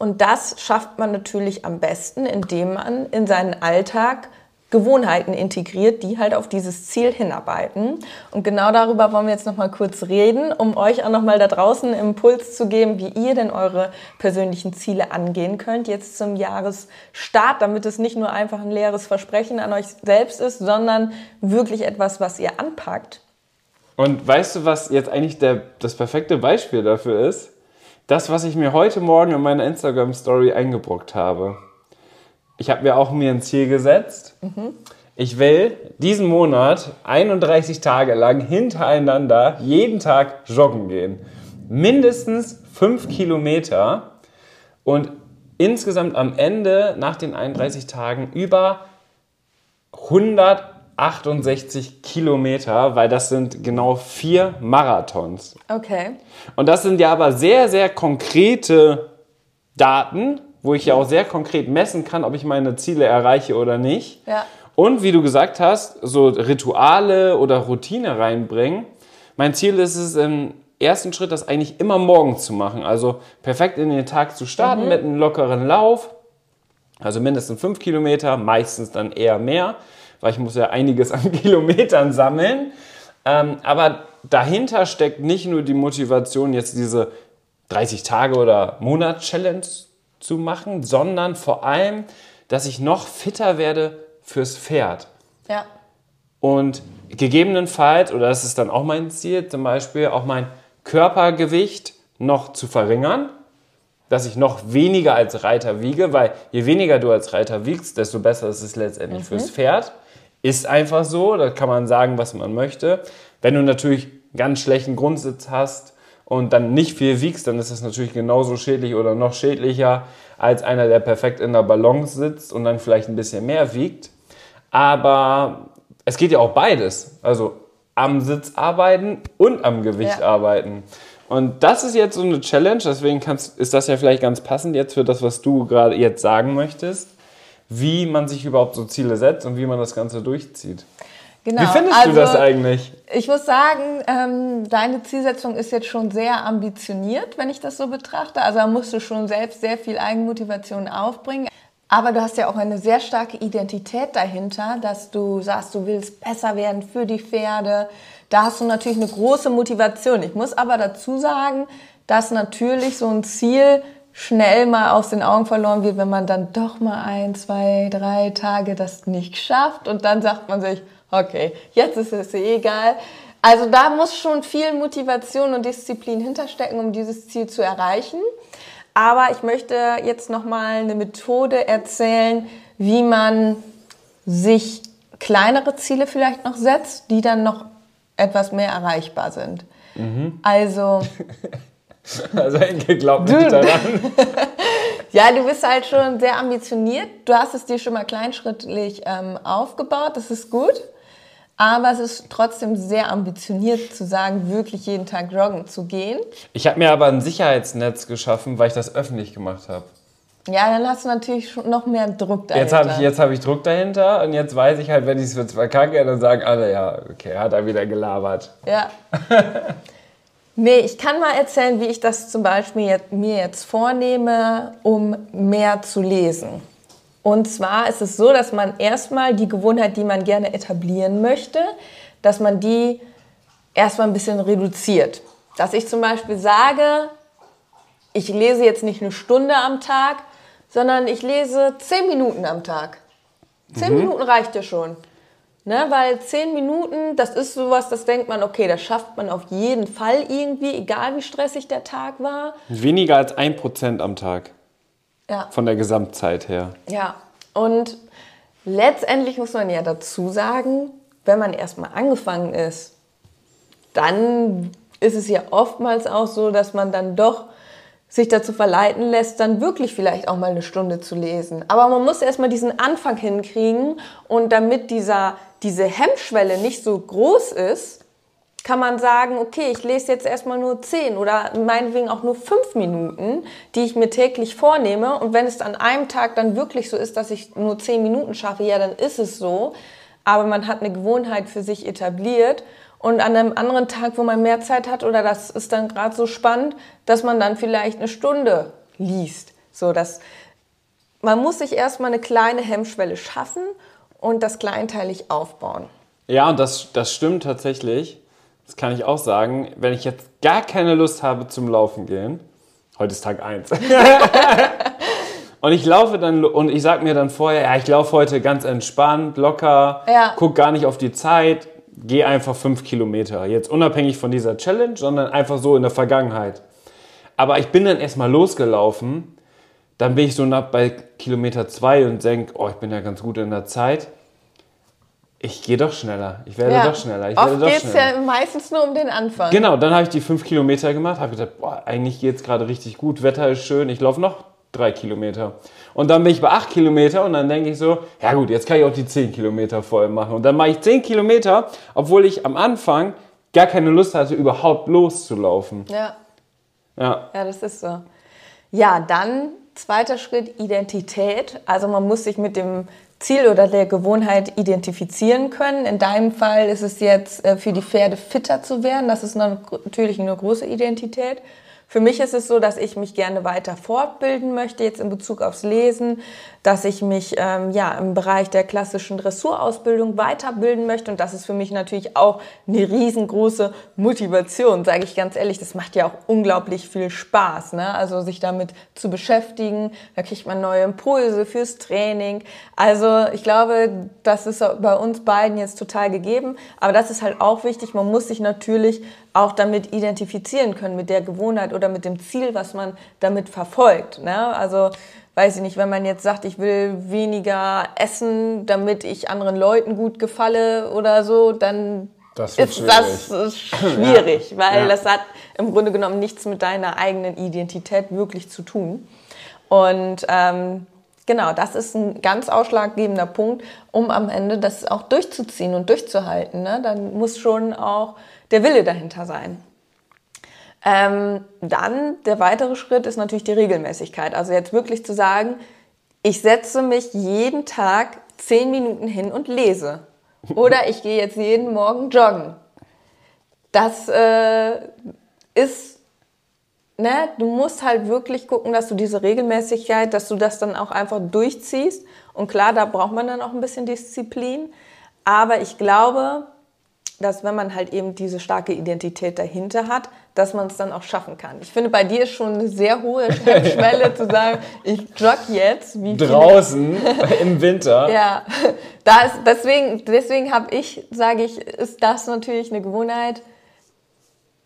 Und das schafft man natürlich am besten, indem man in seinen Alltag Gewohnheiten integriert, die halt auf dieses Ziel hinarbeiten. Und genau darüber wollen wir jetzt noch mal kurz reden, um euch auch noch mal da draußen einen Impuls zu geben, wie ihr denn eure persönlichen Ziele angehen könnt jetzt zum Jahresstart, damit es nicht nur einfach ein leeres Versprechen an euch selbst ist, sondern wirklich etwas, was ihr anpackt. Und weißt du, was jetzt eigentlich der, das perfekte Beispiel dafür ist? Das, was ich mir heute Morgen in meiner Instagram-Story eingebrockt habe. Ich habe mir auch mir ein Ziel gesetzt. Ich will diesen Monat 31 Tage lang hintereinander jeden Tag joggen gehen. Mindestens 5 Kilometer und insgesamt am Ende nach den 31 Tagen über 168 Kilometer, weil das sind genau vier Marathons. Okay. Und das sind ja aber sehr, sehr konkrete Daten, wo ich ja auch sehr konkret messen kann, ob ich meine Ziele erreiche oder nicht. Ja. Und wie du gesagt hast, so Rituale oder Routine reinbringen. Mein Ziel ist es im ersten Schritt, das eigentlich immer morgens zu machen. Also perfekt in den Tag zu starten mit einem lockeren Lauf. Also mindestens fünf Kilometer, meistens dann eher mehr, weil ich muss ja einiges an Kilometern sammeln. Ähm, aber dahinter steckt nicht nur die Motivation, jetzt diese 30 Tage oder Monat-Challenge zu machen, sondern vor allem, dass ich noch fitter werde fürs Pferd. Ja. Und gegebenenfalls, oder das ist dann auch mein Ziel, zum Beispiel auch mein Körpergewicht noch zu verringern, dass ich noch weniger als Reiter wiege, weil je weniger du als Reiter wiegst, desto besser ist es letztendlich fürs Pferd. Ist einfach so, da kann man sagen, was man möchte. Wenn du natürlich einen ganz schlechten Grundsitz hast und dann nicht viel wiegst, dann ist das natürlich genauso schädlich oder noch schädlicher als einer, der perfekt in der Balance sitzt und dann vielleicht ein bisschen mehr wiegt. Aber es geht ja auch beides. Also am Sitz arbeiten und am Gewicht Ja. arbeiten. Und das ist jetzt so eine Challenge, deswegen kannst, ist das ja vielleicht ganz passend jetzt für das, was du gerade jetzt sagen möchtest, wie man sich überhaupt so Ziele setzt und wie man das Ganze durchzieht. Genau. Wie findest also, du das eigentlich? Ich muss sagen, ähm, deine Zielsetzung ist jetzt schon sehr ambitioniert, wenn ich das so betrachte. Also da musst du schon selbst sehr viel Eigenmotivation aufbringen. Aber du hast ja auch eine sehr starke Identität dahinter, dass du sagst, du willst besser werden für die Pferde. Da hast du natürlich eine große Motivation. Ich muss aber dazu sagen, dass natürlich so ein Ziel schnell mal aus den Augen verloren wird, wenn man dann doch mal ein, zwei, drei Tage das nicht schafft und dann sagt man sich, okay, jetzt ist es eh egal. Also da muss schon viel Motivation und Disziplin hinterstecken, um dieses Ziel zu erreichen. Aber ich möchte jetzt noch mal eine Methode erzählen, wie man sich kleinere Ziele vielleicht noch setzt, die dann noch etwas mehr erreichbar sind. Also Also Enke glaubt nicht daran. Ja, du bist halt schon sehr ambitioniert. Du hast es dir schon mal kleinschrittlich ähm, aufgebaut, das ist gut. Aber es ist trotzdem sehr ambitioniert zu sagen, wirklich jeden Tag joggen zu gehen. Ich habe mir aber ein Sicherheitsnetz geschaffen, weil ich das öffentlich gemacht habe. Ja, dann hast du natürlich schon noch mehr Druck dahinter. Jetzt habe ich, jetzt hab ich Druck dahinter und jetzt weiß ich halt, wenn ich es jetzt verkacke, dann sagen alle, ja, okay, hat er wieder gelabert. Ja. nee, ich kann mal erzählen, wie ich das zum Beispiel jetzt, mir jetzt vornehme, um mehr zu lesen. Und zwar ist es so, dass man erstmal die Gewohnheit, die man gerne etablieren möchte, dass man die erstmal ein bisschen reduziert. Dass ich zum Beispiel sage, ich lese jetzt nicht eine Stunde am Tag, sondern ich lese zehn Minuten am Tag. Zehn mhm. Minuten reicht ja schon. Ne, weil zehn Minuten, das ist sowas, das denkt man, okay, das schafft man auf jeden Fall irgendwie, egal wie stressig der Tag war. Weniger als ein Prozent am Tag. Ja. Von der Gesamtzeit her. Ja, und letztendlich muss man ja dazu sagen, wenn man erstmal angefangen ist, dann ist es ja oftmals auch so, dass man dann doch sich dazu verleiten lässt, dann wirklich vielleicht auch mal eine Stunde zu lesen. Aber man muss erstmal diesen Anfang hinkriegen und damit dieser, diese Hemmschwelle nicht so groß ist, kann man sagen, okay, ich lese jetzt erstmal nur zehn oder meinetwegen auch nur fünf Minuten, die ich mir täglich vornehme. Und wenn es an einem Tag dann wirklich so ist, dass ich nur zehn Minuten schaffe, ja, dann ist es so. Aber man hat eine Gewohnheit für sich etabliert und an einem anderen Tag, wo man mehr Zeit hat oder das ist dann gerade so spannend, dass man dann vielleicht eine Stunde liest. So, dass man muss sich erstmal eine kleine Hemmschwelle schaffen und das kleinteilig aufbauen. Ja, und das, das stimmt tatsächlich. Das kann ich auch sagen. Wenn ich jetzt gar keine Lust habe zum Laufen gehen, heute ist Tag 1. und ich laufe dann und ich sage mir dann vorher, ja, ich laufe heute ganz entspannt, locker, ja. guck gar nicht auf die Zeit, geh einfach fünf Kilometer. Jetzt unabhängig von dieser Challenge, sondern einfach so in der Vergangenheit. Aber ich bin dann erstmal losgelaufen. Dann bin ich so nach bei Kilometer zwei und denke, oh, ich bin ja ganz gut in der Zeit. Ich gehe doch schneller. Ich werde ja. doch schneller. Ich Oft geht es ja meistens nur um den Anfang. Genau, dann habe ich die fünf Kilometer gemacht, habe gedacht, boah, eigentlich geht es gerade richtig gut, Wetter ist schön, ich laufe noch drei Kilometer. Und dann bin ich bei acht Kilometer und dann denke ich so, ja gut, jetzt kann ich auch die zehn Kilometer voll machen. Und dann mache ich zehn Kilometer, obwohl ich am Anfang gar keine Lust hatte, überhaupt loszulaufen. Ja. Ja. Ja, das ist so. Ja, dann zweiter Schritt Identität. Also man muss sich mit dem Ziel oder der Gewohnheit identifizieren können. In deinem Fall ist es jetzt äh, für die Pferde fitter zu werden. Das ist natürlich eine große Identität. Für mich ist es so, dass ich mich gerne weiter fortbilden möchte, jetzt in Bezug aufs Lesen, dass ich mich ähm, ja, im Bereich der klassischen Dressurausbildung weiterbilden möchte. Und das ist für mich natürlich auch eine riesengroße Motivation, sage ich ganz ehrlich. Das macht ja auch unglaublich viel Spaß, ne? also sich damit zu beschäftigen. Da kriegt man neue Impulse fürs Training. Also ich glaube, das ist bei uns beiden jetzt total gegeben. Aber das ist halt auch wichtig. Man muss sich natürlich auch damit identifizieren können, mit der Gewohnheit oder mit dem Ziel, was man damit verfolgt. Ne? Also weiß ich nicht, wenn man jetzt sagt, ich will weniger essen, damit ich anderen Leuten gut gefalle oder so, dann das ist schwierig. das schwierig, ja. weil ja. das hat im Grunde genommen nichts mit deiner eigenen Identität wirklich zu tun. Und ähm, genau, das ist ein ganz ausschlaggebender Punkt, um am Ende das auch durchzuziehen und durchzuhalten. Ne? Dann muss schon auch der Wille dahinter sein. Ähm, dann der weitere Schritt ist natürlich die Regelmäßigkeit. Also jetzt wirklich zu sagen, ich setze mich jeden Tag zehn Minuten hin und lese. Oder ich gehe jetzt jeden Morgen joggen. Das äh, ist, ne, du musst halt wirklich gucken, dass du diese Regelmäßigkeit, dass du das dann auch einfach durchziehst. Und klar, da braucht man dann auch ein bisschen Disziplin. Aber ich glaube, dass wenn man halt eben diese starke Identität dahinter hat, dass man es dann auch schaffen kann. Ich finde, bei dir ist schon eine sehr hohe Schwelle zu sagen, ich jogge jetzt. Wie Draußen im Winter. Ja, da ist, deswegen, deswegen habe ich, sage ich, ist das natürlich eine Gewohnheit.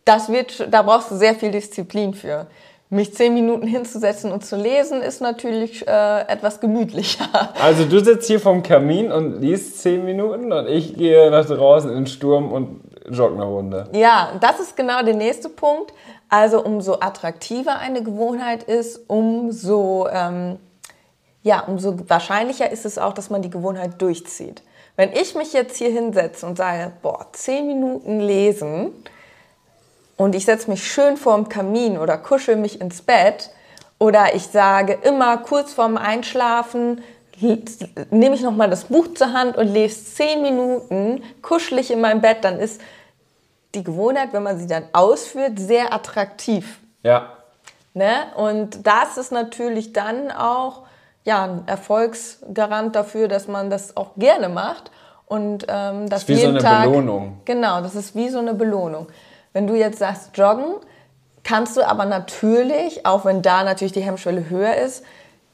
Das wird, da brauchst du sehr viel Disziplin für mich zehn Minuten hinzusetzen und zu lesen, ist natürlich äh, etwas gemütlicher. Also du sitzt hier vom Kamin und liest zehn Minuten und ich gehe nach draußen in den Sturm und jogge eine Runde. Ja, das ist genau der nächste Punkt. Also umso attraktiver eine Gewohnheit ist, umso, ähm, ja, umso wahrscheinlicher ist es auch, dass man die Gewohnheit durchzieht. Wenn ich mich jetzt hier hinsetze und sage, boah, zehn Minuten lesen und ich setze mich schön vorm Kamin oder kuschel mich ins Bett oder ich sage immer kurz vorm Einschlafen, nehme ich nochmal das Buch zur Hand und lese zehn Minuten kuschelig in meinem Bett, dann ist die Gewohnheit, wenn man sie dann ausführt, sehr attraktiv. Ja. Ne? Und das ist natürlich dann auch ja, ein Erfolgsgarant dafür, dass man das auch gerne macht. Und ähm, das, das ist wie so eine Tag, Belohnung. Genau, das ist wie so eine Belohnung. Wenn du jetzt sagst, joggen, kannst du aber natürlich, auch wenn da natürlich die Hemmschwelle höher ist,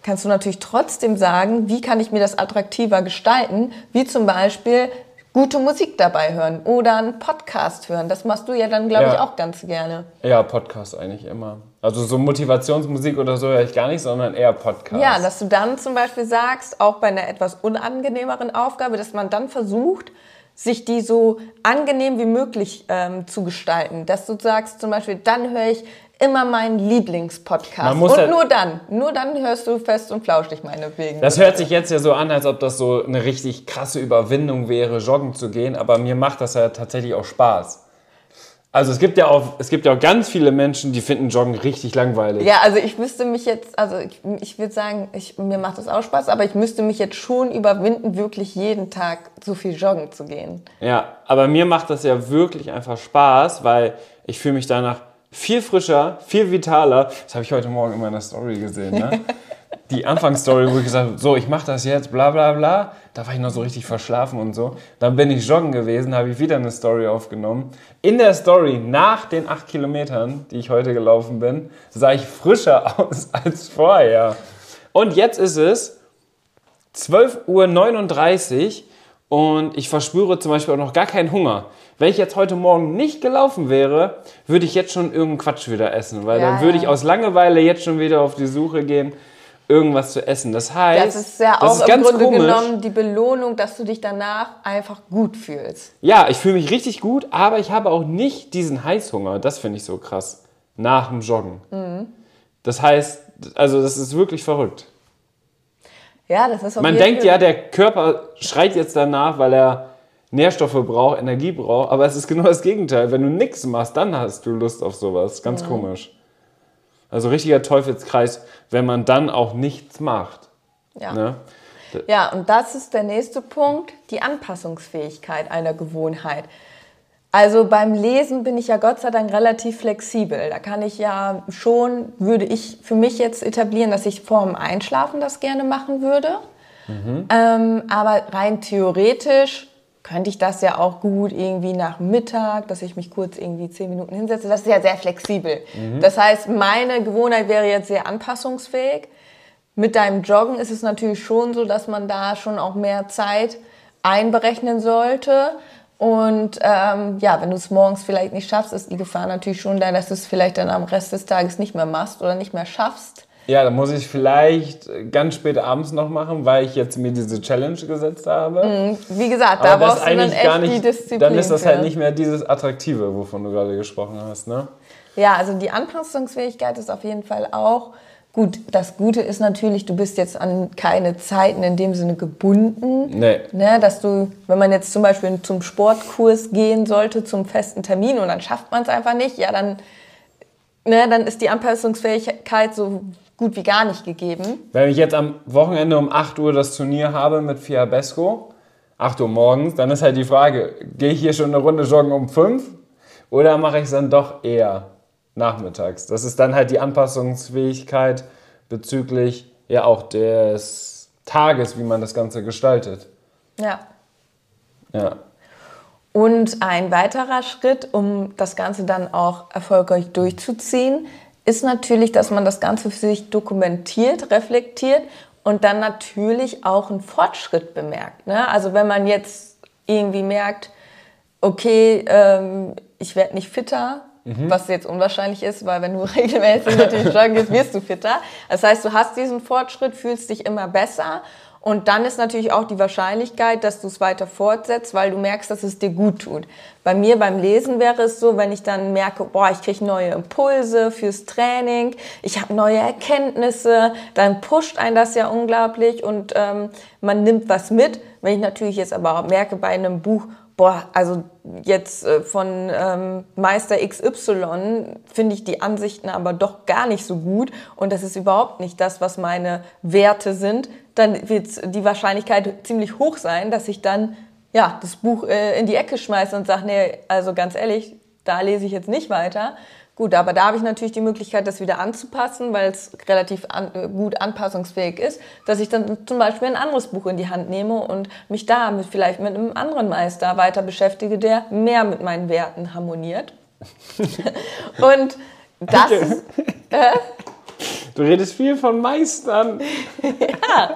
kannst du natürlich trotzdem sagen, wie kann ich mir das attraktiver gestalten, wie zum Beispiel gute Musik dabei hören oder einen Podcast hören. Das machst du ja dann, glaube ja. ich, auch ganz gerne. Ja, Podcast eigentlich immer. Also so Motivationsmusik oder so höre ich gar nicht, sondern eher Podcast. Ja, dass du dann zum Beispiel sagst, auch bei einer etwas unangenehmeren Aufgabe, dass man dann versucht, sich die so angenehm wie möglich ähm, zu gestalten. Dass du sagst zum Beispiel, dann höre ich immer meinen Lieblingspodcast. Und halt nur dann, nur dann hörst du fest und flauschig meinetwegen. Das hört sich jetzt ja so an, als ob das so eine richtig krasse Überwindung wäre, joggen zu gehen, aber mir macht das ja tatsächlich auch Spaß. Also es gibt ja auch, es gibt ja auch ganz viele Menschen, die finden Joggen richtig langweilig. Ja, also ich müsste mich jetzt, also ich, ich würde sagen, ich, mir macht das auch Spaß, aber ich müsste mich jetzt schon überwinden, wirklich jeden Tag so viel joggen zu gehen. Ja, aber mir macht das ja wirklich einfach Spaß, weil ich fühle mich danach viel frischer, viel vitaler. Das habe ich heute Morgen in meiner Story gesehen. Ne? Die Anfangsstory, wo ich gesagt habe, so, ich mache das jetzt, bla bla bla. Da war ich noch so richtig verschlafen und so. Dann bin ich joggen gewesen, habe ich wieder eine Story aufgenommen. In der Story, nach den acht Kilometern, die ich heute gelaufen bin, sah ich frischer aus als vorher. Und jetzt ist es 12.39 Uhr und ich verspüre zum Beispiel auch noch gar keinen Hunger. Wenn ich jetzt heute Morgen nicht gelaufen wäre, würde ich jetzt schon irgendeinen Quatsch wieder essen, weil ja, dann würde ja. ich aus Langeweile jetzt schon wieder auf die Suche gehen, irgendwas zu essen. Das heißt, das ist ja auch ist im Grunde komisch. genommen die Belohnung, dass du dich danach einfach gut fühlst. Ja, ich fühle mich richtig gut, aber ich habe auch nicht diesen Heißhunger. Das finde ich so krass. Nach dem Joggen. Mhm. Das heißt, also das ist wirklich verrückt. Ja, das ist auch Man denkt ja, der Körper schreit jetzt danach, weil er Nährstoffe braucht, Energie braucht, aber es ist genau das Gegenteil. Wenn du nichts machst, dann hast du Lust auf sowas. Ganz ja. komisch. Also richtiger Teufelskreis, wenn man dann auch nichts macht. Ja. Ne? Ja, und das ist der nächste Punkt, die Anpassungsfähigkeit einer Gewohnheit. Also beim Lesen bin ich ja Gott sei Dank relativ flexibel. Da kann ich ja schon, würde ich für mich jetzt etablieren, dass ich vor dem Einschlafen das gerne machen würde. Mhm. Ähm, aber rein theoretisch könnte ich das ja auch gut irgendwie nach Mittag, dass ich mich kurz irgendwie zehn Minuten hinsetze. Das ist ja sehr flexibel. Mhm. Das heißt, meine Gewohnheit wäre jetzt sehr anpassungsfähig. Mit deinem Joggen ist es natürlich schon so, dass man da schon auch mehr Zeit einberechnen sollte. Und ähm, ja, wenn du es morgens vielleicht nicht schaffst, ist die Gefahr natürlich schon da, dass du es vielleicht dann am Rest des Tages nicht mehr machst oder nicht mehr schaffst. Ja, dann muss ich vielleicht ganz spät abends noch machen, weil ich jetzt mir diese Challenge gesetzt habe. Mhm. Wie gesagt, da Aber brauchst du dann echt nicht, die Disziplin. Dann ist das halt nicht mehr dieses Attraktive, wovon du gerade gesprochen hast, ne? Ja, also die Anpassungsfähigkeit ist auf jeden Fall auch Gut, das Gute ist natürlich, du bist jetzt an keine Zeiten in dem Sinne gebunden. Nee. Ne, dass du, wenn man jetzt zum Beispiel zum Sportkurs gehen sollte, zum festen Termin und dann schafft man es einfach nicht, ja, dann, ne, dann ist die Anpassungsfähigkeit so gut wie gar nicht gegeben. Wenn ich jetzt am Wochenende um 8 Uhr das Turnier habe mit Fiabesco, 8 Uhr morgens, dann ist halt die Frage, gehe ich hier schon eine Runde joggen um 5 oder mache ich es dann doch eher? nachmittags. Das ist dann halt die Anpassungsfähigkeit bezüglich ja auch des Tages, wie man das Ganze gestaltet. Ja. Ja. Und ein weiterer Schritt, um das Ganze dann auch erfolgreich durchzuziehen, ist natürlich, dass man das Ganze für sich dokumentiert, reflektiert und dann natürlich auch einen Fortschritt bemerkt. Ne? Also wenn man jetzt irgendwie merkt, okay, ähm, ich werde nicht fitter, Mhm. Was jetzt unwahrscheinlich ist, weil wenn du regelmäßig natürlich joggen gehst, wirst du fitter. Das heißt, du hast diesen Fortschritt, fühlst dich immer besser Und dann ist natürlich auch die Wahrscheinlichkeit, dass du es weiter fortsetzt, weil du merkst, dass es dir gut tut. Bei mir beim Lesen wäre es so, wenn ich dann merke, boah, ich kriege neue Impulse fürs Training, ich habe neue Erkenntnisse, dann pusht ein das ja unglaublich und ähm, man nimmt was mit. Wenn ich natürlich jetzt aber merke bei einem Buch, boah, also jetzt äh, von ähm, Meister XY finde ich die Ansichten aber doch gar nicht so gut. Und das ist überhaupt nicht das, was meine Werte sind, dann wird die Wahrscheinlichkeit ziemlich hoch sein, dass ich dann ja das Buch äh, in die Ecke schmeiße und sage, nee, also ganz ehrlich, da lese ich jetzt nicht weiter, Gut, aber da habe ich natürlich die Möglichkeit, das wieder anzupassen, weil es relativ an, äh, gut anpassungsfähig ist, dass ich dann zum Beispiel ein anderes Buch in die Hand nehme und mich da mit, vielleicht mit einem anderen Meister weiter beschäftige, der mehr mit meinen Werten harmoniert. und das okay. ist. Äh, du redest viel von Meistern. ja.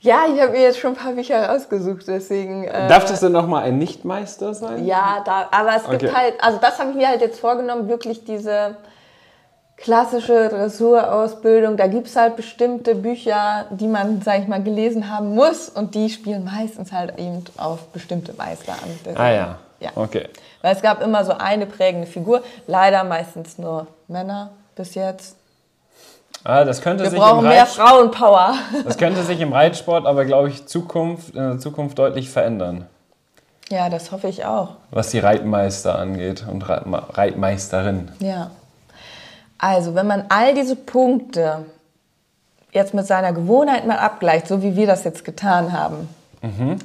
Ja, ich habe mir jetzt schon ein paar Bücher rausgesucht, deswegen. Äh, Darf das denn nochmal ein Nichtmeister sein? Ja, da, aber es gibt okay. halt, also das habe ich mir halt jetzt vorgenommen, wirklich diese klassische Dressurausbildung. Da gibt es halt bestimmte Bücher, die man, sag ich mal, gelesen haben muss und die spielen meistens halt eben auf bestimmte Meister an. Deswegen, ah ja. ja. Okay. Weil es gab immer so eine prägende Figur, leider meistens nur Männer bis jetzt. Ah, das könnte Wir sich brauchen im mehr Frauenpower. Das könnte sich im Reitsport aber, glaube ich, Zukunft, in der Zukunft deutlich verändern. Ja, das hoffe ich auch. Was die Reitmeister angeht und Reitmeisterin. Ja. Also, wenn man all diese Punkte jetzt mit seiner Gewohnheit mal abgleicht, so wie wir das jetzt getan haben, mhm.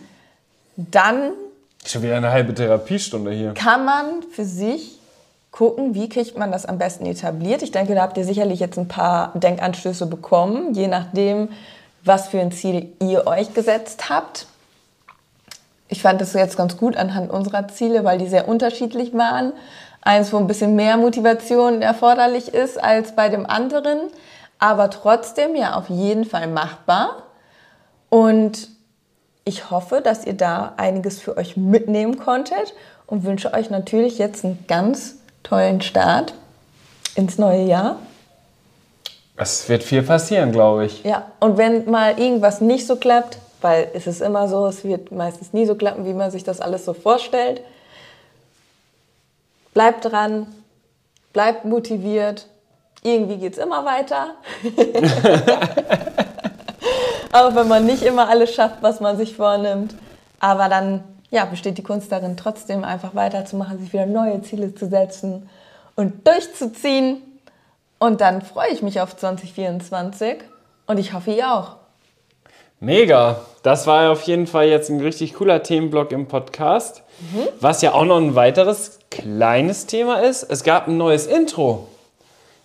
dann. Schon wieder eine halbe Therapiestunde hier. Kann man für sich gucken, wie kriegt man das am besten etabliert. Ich denke, da habt ihr sicherlich jetzt ein paar Denkanstöße bekommen, je nachdem, was für ein Ziel ihr euch gesetzt habt. Ich fand das jetzt ganz gut anhand unserer Ziele, weil die sehr unterschiedlich waren. Eins, wo ein bisschen mehr Motivation erforderlich ist als bei dem anderen, aber trotzdem ja auf jeden Fall machbar. Und ich hoffe, dass ihr da einiges für euch mitnehmen konntet und wünsche euch natürlich jetzt einen ganz tollen Start ins neue Jahr. Es wird viel passieren, glaube ich. Ja, und wenn mal irgendwas nicht so klappt, weil es ist immer so, es wird meistens nie so klappen, wie man sich das alles so vorstellt, bleibt dran, bleibt motiviert. Irgendwie geht es immer weiter. Auch wenn man nicht immer alles schafft, was man sich vornimmt. Aber dann ja, besteht die Kunst darin, trotzdem einfach weiterzumachen, sich wieder neue Ziele zu setzen und durchzuziehen. Und dann freue ich mich auf 2024 und ich hoffe, ihr auch. Mega. Das war auf jeden Fall jetzt ein richtig cooler Themenblock im Podcast. Mhm. Was ja auch noch ein weiteres kleines Thema ist. Es gab ein neues Intro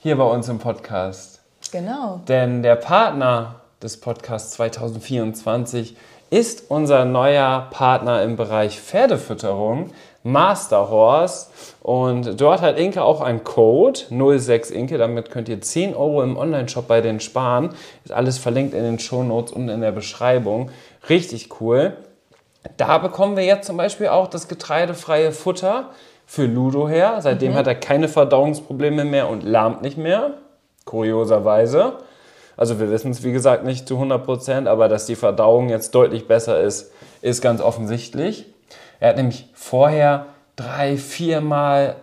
hier bei uns im Podcast. Genau. Denn der Partner des Podcasts 2024 ist unser neuer Partner im Bereich Pferdefütterung, Master Horse. Und dort hat Inke auch einen Code, 06 Inke, damit könnt ihr 10 Euro im Online-Shop bei denen sparen. Ist alles verlinkt in den Show Notes und in der Beschreibung. Richtig cool. Da bekommen wir jetzt zum Beispiel auch das getreidefreie Futter für Ludo her. Seitdem mhm. hat er keine Verdauungsprobleme mehr und lahmt nicht mehr. Kurioserweise. Also wir wissen es, wie gesagt, nicht zu 100 Prozent, aber dass die Verdauung jetzt deutlich besser ist, ist ganz offensichtlich. Er hat nämlich vorher drei, viermal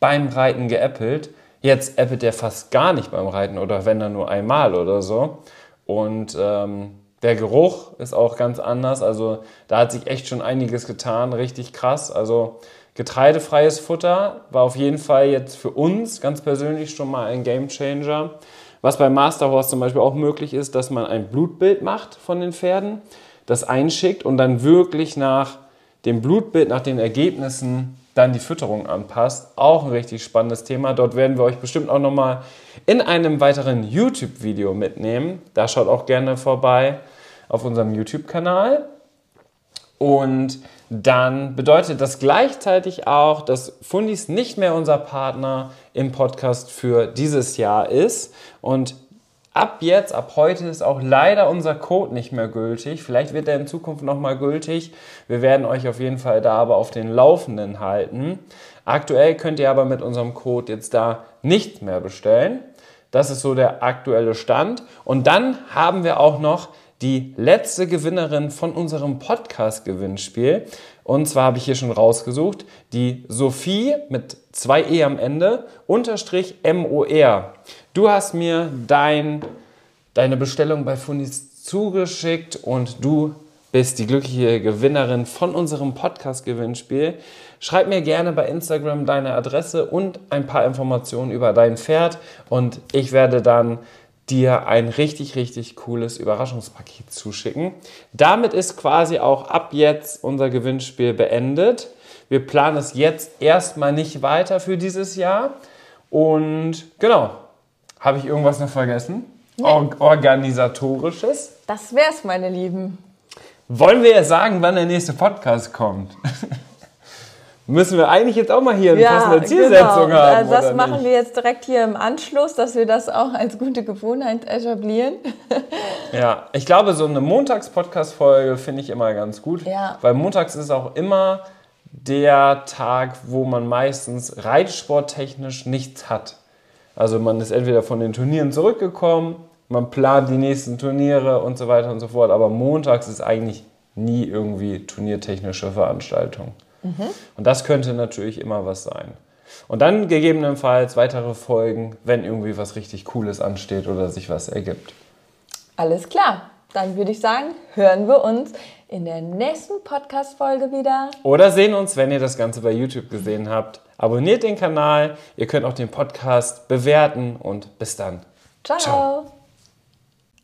beim Reiten geäppelt. Jetzt äppelt er fast gar nicht beim Reiten oder wenn dann nur einmal oder so. Und ähm, der Geruch ist auch ganz anders. Also da hat sich echt schon einiges getan, richtig krass. Also getreidefreies Futter war auf jeden Fall jetzt für uns ganz persönlich schon mal ein Game Changer. Was bei Master Horse zum Beispiel auch möglich ist, dass man ein Blutbild macht von den Pferden, das einschickt und dann wirklich nach dem Blutbild, nach den Ergebnissen dann die Fütterung anpasst. Auch ein richtig spannendes Thema. Dort werden wir euch bestimmt auch nochmal in einem weiteren YouTube-Video mitnehmen. Da schaut auch gerne vorbei auf unserem YouTube-Kanal. Und dann bedeutet das gleichzeitig auch, dass Fundis nicht mehr unser Partner im Podcast für dieses Jahr ist. Und ab jetzt, ab heute ist auch leider unser Code nicht mehr gültig. Vielleicht wird er in Zukunft nochmal gültig. Wir werden euch auf jeden Fall da aber auf den Laufenden halten. Aktuell könnt ihr aber mit unserem Code jetzt da nichts mehr bestellen. Das ist so der aktuelle Stand. Und dann haben wir auch noch die letzte Gewinnerin von unserem Podcast-Gewinnspiel. Und zwar habe ich hier schon rausgesucht, die Sophie mit zwei E am Ende, unterstrich MOR. Du hast mir dein, deine Bestellung bei Funis zugeschickt und du bist die glückliche Gewinnerin von unserem Podcast-Gewinnspiel. Schreib mir gerne bei Instagram deine Adresse und ein paar Informationen über dein Pferd und ich werde dann dir ein richtig, richtig cooles Überraschungspaket zuschicken. Damit ist quasi auch ab jetzt unser Gewinnspiel beendet. Wir planen es jetzt erstmal nicht weiter für dieses Jahr. Und genau, habe ich irgendwas noch vergessen? Or organisatorisches? Das wär's, meine Lieben. Wollen wir jetzt sagen, wann der nächste Podcast kommt? Müssen wir eigentlich jetzt auch mal hier eine ja, passende Zielsetzung genau. haben? Das machen nicht? wir jetzt direkt hier im Anschluss, dass wir das auch als gute Gewohnheit etablieren. ja, ich glaube, so eine Montags-Podcast-Folge finde ich immer ganz gut. Ja. Weil montags ist auch immer der Tag, wo man meistens reitsporttechnisch nichts hat. Also man ist entweder von den Turnieren zurückgekommen, man plant die nächsten Turniere und so weiter und so fort. Aber montags ist eigentlich nie irgendwie turniertechnische Veranstaltung. Mhm. Und das könnte natürlich immer was sein. Und dann gegebenenfalls weitere Folgen, wenn irgendwie was richtig Cooles ansteht oder sich was ergibt. Alles klar. Dann würde ich sagen, hören wir uns in der nächsten Podcast-Folge wieder. Oder sehen uns, wenn ihr das Ganze bei YouTube gesehen habt. Abonniert den Kanal. Ihr könnt auch den Podcast bewerten und bis dann. Ciao. Ciao.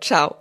Ciao.